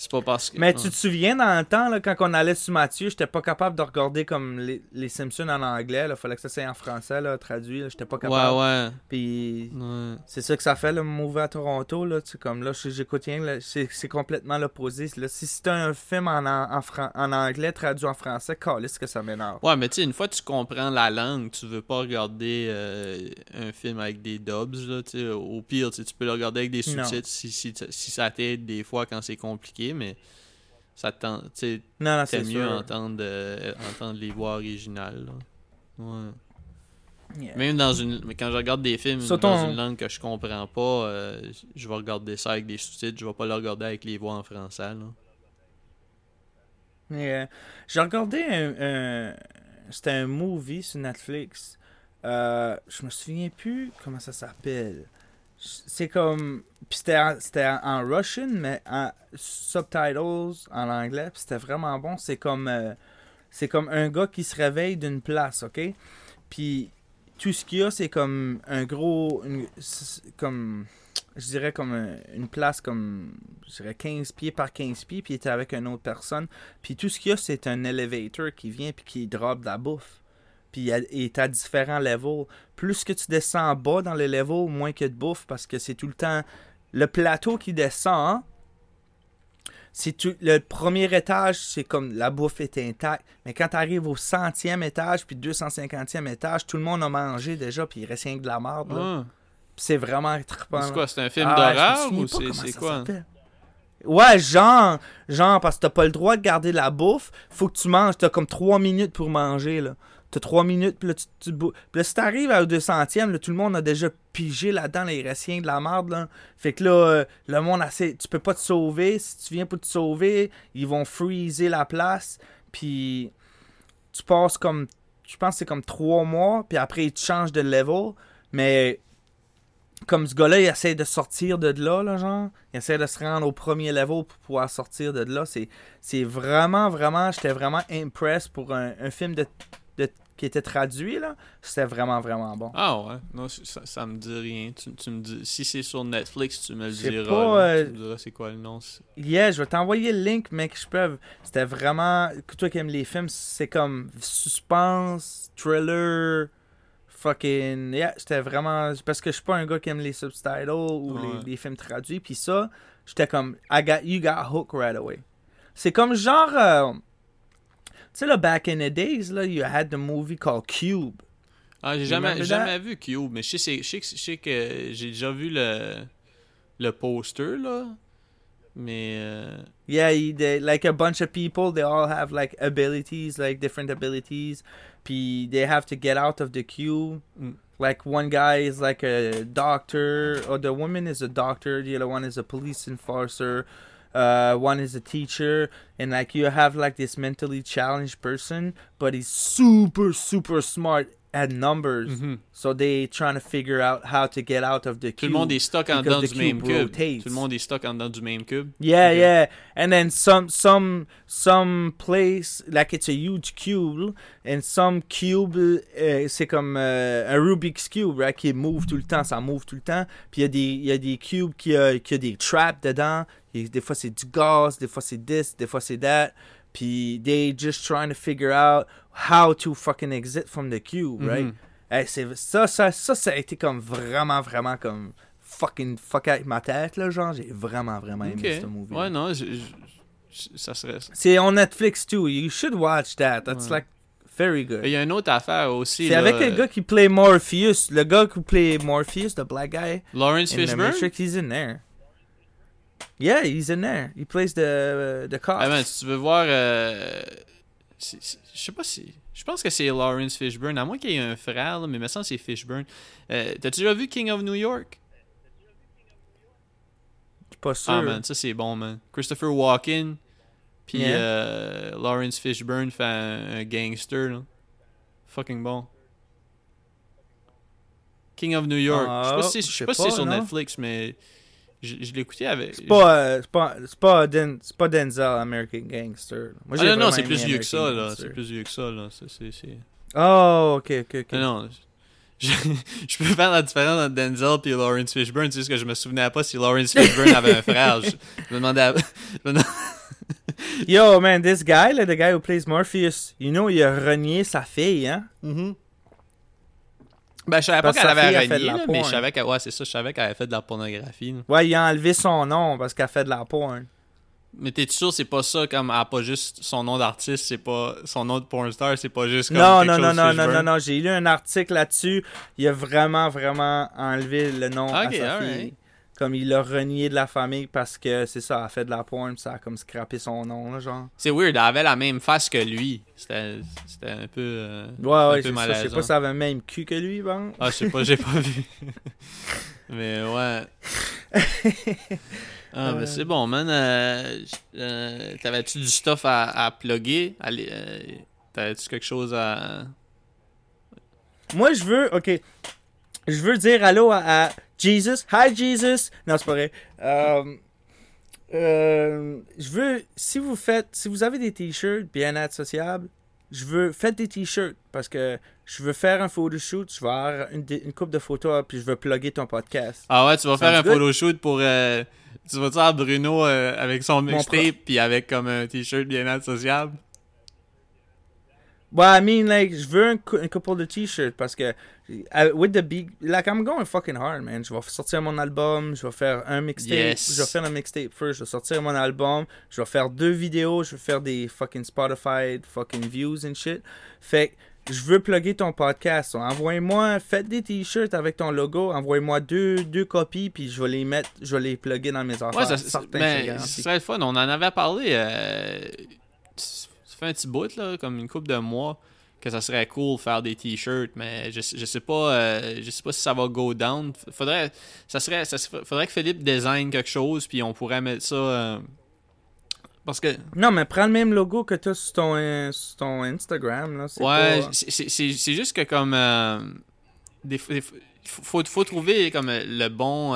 c'est pas parce que. Mais tu te souviens dans le temps, là, quand on allait sur Mathieu, j'étais pas capable de regarder comme les, les Simpsons en anglais. Il fallait que ça soit en français, là, traduit. J'étais pas capable. Ouais, ouais. Puis ouais. c'est ça que ça fait, le move à Toronto. Là, tu sais, comme là, j'écoute rien. C'est c'est complètement l'opposé. là. Si c'est un film en, en, en anglais traduit en français, calisse que ça m'énerve. Ouais, mais tu sais, une fois que tu comprends la langue, tu veux pas regarder euh, un film avec des dubs, là. Au pire, tu peux le regarder avec des sous-titres si, si, si ça t'aide des fois quand c'est compliqué, mais ça te tente- Non, non, c'est mieux sûr. entendre, euh, entendre les voix originales, là. Ouais. Yeah. Même dans une. Mais quand je regarde des films Surtout dans en- une langue que je comprends pas, euh, je vais regarder ça avec des sous-titres, je vais pas le regarder avec les voix en français, euh, j'ai regardé un, un- c'était un movie sur Netflix. Euh, je me souviens plus comment ça s'appelle. C'est comme puis c'était en, en, Russian mais en subtitles en anglais, puis c'était vraiment bon, c'est comme euh, c'est comme un gars qui se réveille d'une place, OK? Puis tout ce qu'il y a c'est comme un gros comme je dirais comme un- une place comme je dirais 15 pieds par 15 pieds puis il était avec une autre personne. Puis tout ce qu'il y a, c'est un elevator qui vient puis qui drop de la bouffe. Puis il est à différents levels. Plus que tu descends en bas dans les levels, moins que de bouffe parce que c'est tout le temps le plateau qui descend. hein, C'est tout le premier étage, c'est comme la bouffe est intacte. Mais quand tu arrives au centième étage puis 250e étage, tout le monde a mangé déjà puis il reste rien que de la merde. là. Ah. C'est vraiment trippant. C'est quoi, c'est un film Ah, d'horreur ou c'est quoi? Ouais, genre, genre, parce que t'as pas le droit de garder la bouffe, faut que tu manges, t'as comme 3 minutes pour manger, là. T'as 3 minutes, puis là, tu, tu Puis là, si t'arrives à 200e, là, tout le monde a déjà pigé là-dedans, reste rien de la merde, là. Fait que là, euh, le monde assez... Tu peux pas te sauver, si tu viens pour te sauver, ils vont freezer la place, puis tu passes comme... Je pense que c'est comme 3 mois, puis après, ils te changent de level, mais comme ce gars-là, il essaie de sortir de là, là, genre. Il essaie de se rendre au premier level pour pouvoir sortir de là. C'est, c'est vraiment, vraiment, j'étais vraiment impressed pour un, film de- qui était traduit, là. C'était vraiment, vraiment bon. Ah ouais, non, ça, ça me dit rien. Tu, tu me dis, si c'est sur Netflix, tu me le diras. pas, euh, Tu me diras c'est quoi le nom. Yeah, je vais t'envoyer le link, mec, je peux. C'était vraiment. Toi qui aimes les films, c'est comme suspense, thriller, fucking. Yeah, c'était vraiment. Parce que je suis pas un gars qui aime les subtitles ou Ouais. les, les films traduits. Puis ça, j'étais comme. I got, you got hooked right away. C'est comme genre. euh, sais, là, back in the days, là, you had the movie called Cube. Ah, j'ai jamais, jamais vu Cube, mais je sais, je sais, je sais que j'ai déjà vu le, le poster, là. Mais. euh, Yeah, they, like a bunch of people, they all have like abilities, like different abilities. Puis they have to get out of the queue. Mm. Like one guy is like a doctor, or the woman is a doctor, the other one is a police enforcer, uh, one is a teacher, and like you have like this mentally challenged person, but he's super super smart at numbers. mhm. So they trying to figure out how to get out of the Tout le monde est stock en dedans the du même cube cube. rotates. Tout le monde est stock en dedans du même cube. Yeah, Okay. yeah. And then some some some place like it's a huge cube and some cube euh, c'est comme euh, un Rubik's cube right qui move tout le temps, ça move tout le temps. Puis il y a des il y a des cubes qui a qui a des traps dedans. Et des fois c'est du gaz, des fois c'est this, des fois c'est that. Puis they just trying to figure out how to fucking exit from the cube, right? Mhm. Hey, c'est ça, ça, ça, ça a été comme vraiment, vraiment comme fucking fuck avec ma tête, là, genre, j'ai vraiment, vraiment aimé Ok. ce movie. Ouais, non, je- je- je- ça serait. C'est on Netflix too, you should watch that, that's Ouais. like very Il good. y a une autre affaire aussi. C'est avec le gars qui play Morpheus, le gars qui play Morpheus, the black guy Lawrence Fishburne? Matrix, he's in there. Yeah, he's in there. He plays the the cop. Ah, man, si tu veux voir. euh, Je sais pas si. Je pense que c'est Lawrence Fishburne, à moins qu'il y ait un frère, là, mais me semble que c'est Fishburne. Euh, T'as-tu déjà vu King of New York? Je suis pas sûr. Ah man, ça c'est bon man. Christopher Walken, puis Yeah. euh, Lawrence Fishburne fait un, un gangster là. Fucking bon. King of New York. je sais pas si, c'est- je Ah, si c'est sur. Netflix, mais je, je l'ai écouté avec. C'est pas, euh, c'est pas, c'est pas, Den- c'est pas Denzel American Gangster. Moi, Ah non, c'est aimé plus vieux que ça, là. C'est plus vieux que ça, là. Oh, ok, ok, ok. Non, non. Je, je peux faire la différence entre Denzel et Lawrence Fishburne. C'est juste que je me souvenais pas si Lawrence Fishburne avait un frère. Je, je me demandais. à- je me demandais- Yo, man, this guy, là, the guy who plays Morpheus, you know, il a renié sa fille, hein? Ben, je savais pas Parce qu'elle avait a fait de renié, la là, mais je savais qu'elle ouais, c'est ça, je savais qu'elle avait fait de la pornographie. là. Ouais, il a enlevé son nom parce qu'elle fait de la porn. Mais t'es sûr c'est pas ça comme elle a pas juste son nom d'artiste, c'est pas son nom de pornstar, c'est pas juste comme Non, quelque non, chose non, non, non, non, non, j'ai lu un article là-dessus. Il a vraiment, vraiment enlevé le nom à sa fille. Comme il l'a renié de la famille parce que c'est ça, elle a fait de la porn, ça a comme scrappé son nom, là, genre. C'est weird, elle avait la même face que lui. C'était c'était un peu euh, Ouais, ouais, c'est ça. Je sais pas si ça avait le même cul que lui, bon. Ah, je sais pas, j'ai pas vu. mais ouais. Ah, mais c'est bon, man. Euh, euh, T'avais-tu du stuff à, à plugger? Allez, euh, T'avais-tu quelque chose à. Moi, je veux, ok. Je veux dire allô à, à Jesus. Hi, Jesus. Non, c'est pas vrai. Euh, euh, je veux, si vous faites, si vous avez des t-shirts bien-être sociable, je veux, faites des t-shirts parce que je veux faire un photoshoot, je vais avoir une, une coupe de photos, puis je veux plugger ton podcast. Ah ouais, tu vas faire un photoshoot pour. euh, tu vas dire Bruno euh, avec son mixtape puis avec comme un t-shirt bien-être sociable. Well, I mean, like, je veux un, cou- un couple de t-shirts parce que, uh, with the big, like, I'm going fucking hard, man. Je vais sortir mon album, je vais faire un mixtape, Yes. je vais faire un mixtape first, je vais sortir mon album, je vais faire deux vidéos, je vais faire des fucking Spotify, fucking views and shit. Fait que, je veux plugger ton podcast. Envoyez-moi, faites des t-shirts avec ton logo, envoyez-moi deux, deux copies, puis je vais les mettre, je vais les plugger dans mes affaires. Ouais, ça, serait fun. On en avait parlé. Euh, fait un petit bout, là, comme une couple de mois, que ça serait cool faire des t-shirts, mais je, je sais pas euh, je sais pas si ça va go down. Faudrait, ça serait, ça faudrait que Philippe design quelque chose, puis on pourrait mettre ça. euh, parce que, Non, mais prends le même logo que tu as sur ton, euh, sur ton Instagram, là. ouais, pas- c'est- c'est c'est- c'est juste que comme. des, des fois- faut, faut trouver comme le bon.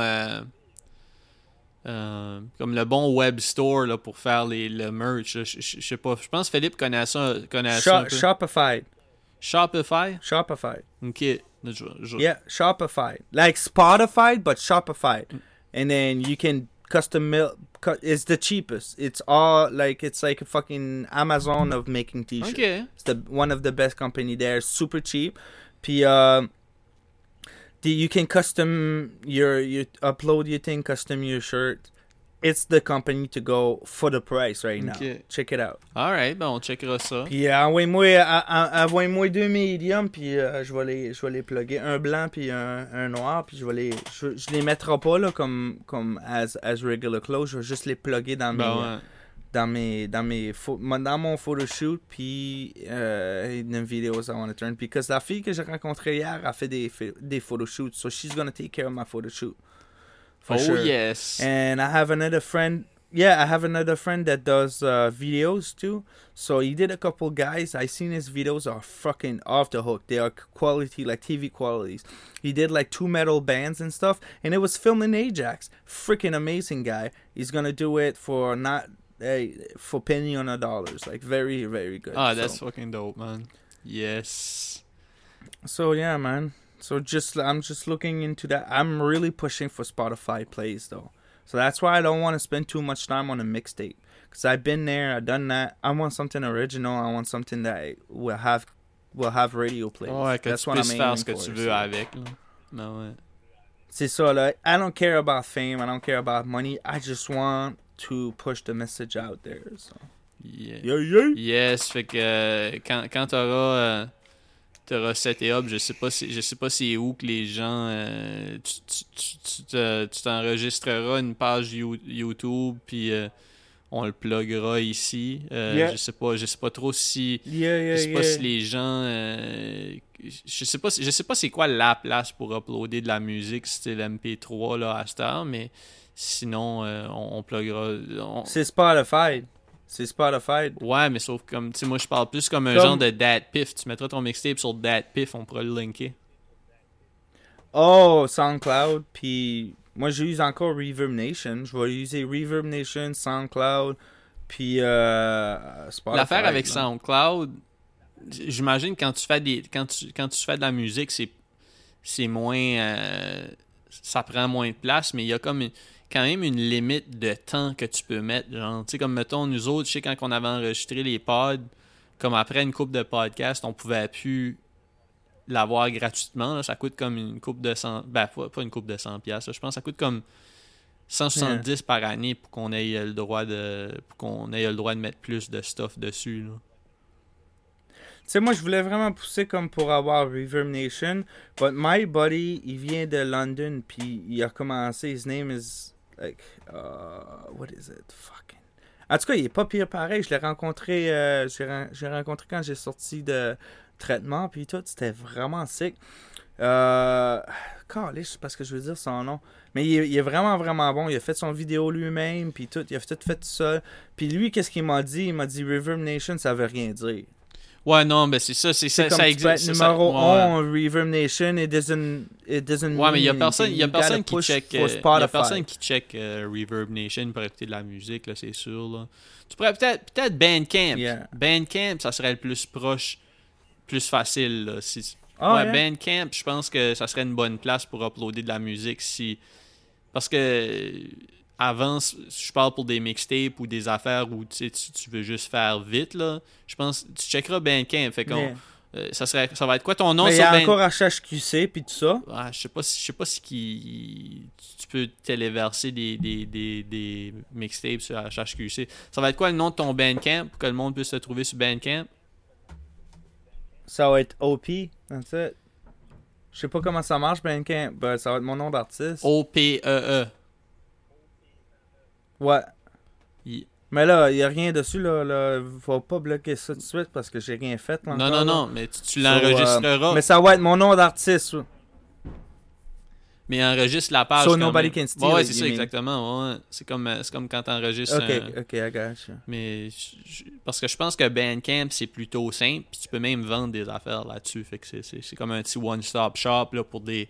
Euh, euh, comme le bon web store là, pour faire les, le merch. Je je- je sais pas. Je pense que Philippe connaît ça. Connaît ça un peu. Shopify. Shopify? Shopify. Ok. Je- Yeah, Shopify. Like Spotify, but Shopify. And then you can custom mail. cu- It's the cheapest. It's all like it's like a fucking Amazon of making t-shirts. Ok. It's the one of the best company there. Super cheap. Puis uh, the, you can custom your you upload your thing, custom your shirt. It's the company to go for the price right now. Check it out. Alright, ben on checkera ça. Puis euh, envoyez-moi à- euh, à- euh, euh, envoyez-moi deux médiums puis euh, je vais les je vais les plugger un blanc puis un, un noir puis je vais les je, je les mettrai pas là comme comme as as regular clothes, je vais juste les plugger dans mes ouais. Dans mes dans mes um mon- dans mon photoshoot puis euh, une vidéo I want to turn because la fille que j'ai rencontrée hier ah, a fait des des photoshoots so she's gonna take care of my photoshoot. For oh sure. yes. And I have another friend. Yeah, I have another friend that does uh, videos too. So he did a couple guys. I seen his videos are fucking off the hook. They are quality, like TV qualities. He did like two metal bands and stuff, and it was filmed in Ajax. Freaking amazing guy. He's gonna do it for not hey, for penny on a dollars. Like very, very good. Ah, so- that's fucking dope, man. Yes. So yeah, man. So just I'm just looking into that. I'm really pushing for Spotify plays though. So that's why I don't want to spend too much time on a mixtape because I've been there, I've done that. I want something original. I want something that will have will have radio plays. Oh, ouais, que that's tu what I'm faire ce que for, tu veux so- avec. Là. Ouais. C'est ça là. I don't care about fame. I don't care about money. I just want to push the message out there. So. Yeah. Yeah, yeah. Yes, fait que euh, quand, quand t'auras euh, t'auras set up, je sais pas si je sais pas c'est où que les gens euh, tu tu- tu- tu te- tu t'enregistreras une page You- YouTube puis euh, on le pluggera ici. Euh, Yeah. Je sais pas, je sais pas trop si, Yeah, yeah, je sais pas yeah. si les gens, euh, je sais pas, si- je sais pas c'est quoi la place pour uploader de la musique style MP3 là à cette heure, mais sinon euh, on, on pluggera. on- C'est Spotify. C'est Spotify. Ouais, mais sauf comme, tu sais, moi je parle plus comme un Comme- genre de DatPiff. Tu mettras ton mixtape sur DatPiff, on pourra le linker. Oh, SoundCloud. Puis moi, j'use encore Reverb Nation. Je vais user Reverb Nation, SoundCloud, puis euh, Spotify. L'affaire avec là. SoundCloud, j'imagine quand tu fais des quand tu quand tu fais de la musique, c'est c'est moins euh, ça prend moins de place, mais il y a comme une- quand même une limite de temps que tu peux mettre. Genre, tu sais, comme mettons, nous autres, je sais quand on avait enregistré les pods, comme après une coupe de podcast, on pouvait plus l'avoir gratuitement. là. ça coûte comme une coupe de 100... Ben, pas, pas une coupe de 100 pièces. Je pense que ça coûte comme 170 par année pour qu'on ait le droit de pour qu'on ait le droit de mettre plus de stuff dessus. là. Tu sais, moi, je voulais vraiment pousser comme pour avoir Reverb Nation. But my buddy, il vient de London, puis il a commencé. His name is, like, uh, what is it? Fucking. En tout cas, il est pas pire pareil. Je l'ai rencontré, euh, j'ai ren- j'ai rencontré quand j'ai sorti de traitement, puis tout. C'était vraiment sick. Euh. Parce que je veux dire son nom. Mais il est, il est vraiment, vraiment bon. Il a fait son vidéo lui-même, puis tout. Il a tout fait tout seul. Puis lui, qu'est-ce qu'il m'a dit? Il m'a dit Reverb Nation, ça veut rien dire. Ouais, non, ben c'est ça, c'est ça, comme ça tu peux être existe. ça- numéro ouais, 1 Reverb Nation, it doesn't, it doesn't Ouais, mais il y a personne, y a. You personne qui check, euh, y a personne qui check euh, Reverb Nation pour écouter de la musique, là, c'est sûr. Là. Tu pourrais peut-être, peut-être Bandcamp. Yeah. Bandcamp, ça serait le plus proche, plus facile. Là, si... Ah, ouais, yeah? Bandcamp, je pense que ça serait une bonne place pour uploader de la musique si, parce que euh, avant, s- je parle pour des mixtapes ou des affaires où tu, veux juste faire vite là. Je pense, tu checkeras Bandcamp. Fait qu'on, euh, ça serait, ça va être quoi ton nom il y a encore HHQC puis tout ça. ah, je sais pas si je sais pas si qui tu peux téléverser des, des, des, des mixtapes sur HHQC. Ça va être quoi le nom de ton Bandcamp pour que le monde puisse se trouver sur Bandcamp? Ça va être OP, that's it. Je sais pas comment ça marche, Bandcamp. Ben, ça va être mon nom d'artiste. O P E E. Ouais. Il- Mais là, il y a rien dessus, là. là. Faut pas bloquer ça tout de suite parce que j'ai rien fait. Non encore, non non, mais tu, tu So, euh, l'enregistreras. mais ça va être mon nom d'artiste. Mais enregistre la page So nobody même. can steal Ouais, ouais, c'est ça mean. exactement. ouais. C'est comme euh, comme quand tu enregistres Ok, ok, I got you. mais je- parce que je pense que Bandcamp c'est plutôt simple puis tu peux même vendre des affaires là-dessus fait que c'est- comme un petit one stop shop là pour des,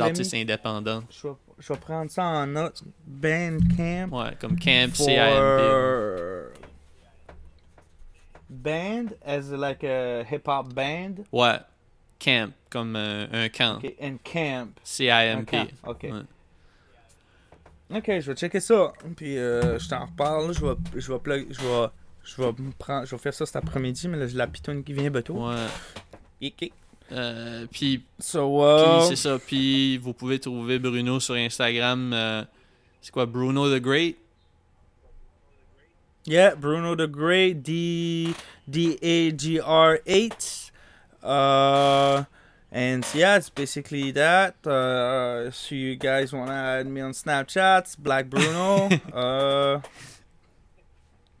artistes me- indépendants. Je vais, je vais prendre ça en note. Bandcamp. Ouais, comme Camp, for C-A-M-P. band as like a hip hop band? Ouais, Camp, comme un, un camp. Okay, and camp. C-I-M-P. Ok. je vais checker ça. Puis euh, je t'en reparle. Je vais, je vais, plug, je vais, je vais, prendre, je vais faire ça cet après-midi, mais là, j'ai la pitoune qui vient bientôt. Ouais. Ok. Euh, puis, so, uh... c'est ça. Puis vous pouvez trouver Bruno sur Instagram. Euh, c'est quoi, Bruno the Great? Yeah, Bruno the Great, D-A-G-R-8. Uh, and yeah, it's basically that. Uh, so you guys wanna add me on Snapchat? Black Bruno. uh,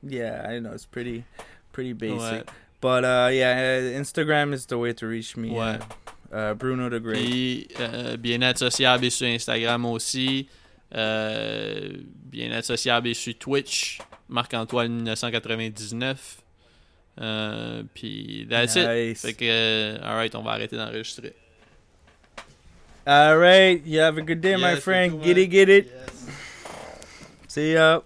yeah, I know it's pretty, pretty basic. Ouais. But uh, yeah, Instagram is the way to reach me. Ouais. Uh, uh, Bruno the Great. Puis, euh, Bien-être sociable est sur Instagram aussi. Euh, Bien-être sociable est sur Twitch. Marc-Antoine 1999. Euh, puis, that's it. Fait que, euh, alright, on va arrêter d'enregistrer. All right, you have a good day, my friend. Get it, get it. Yes. See ya.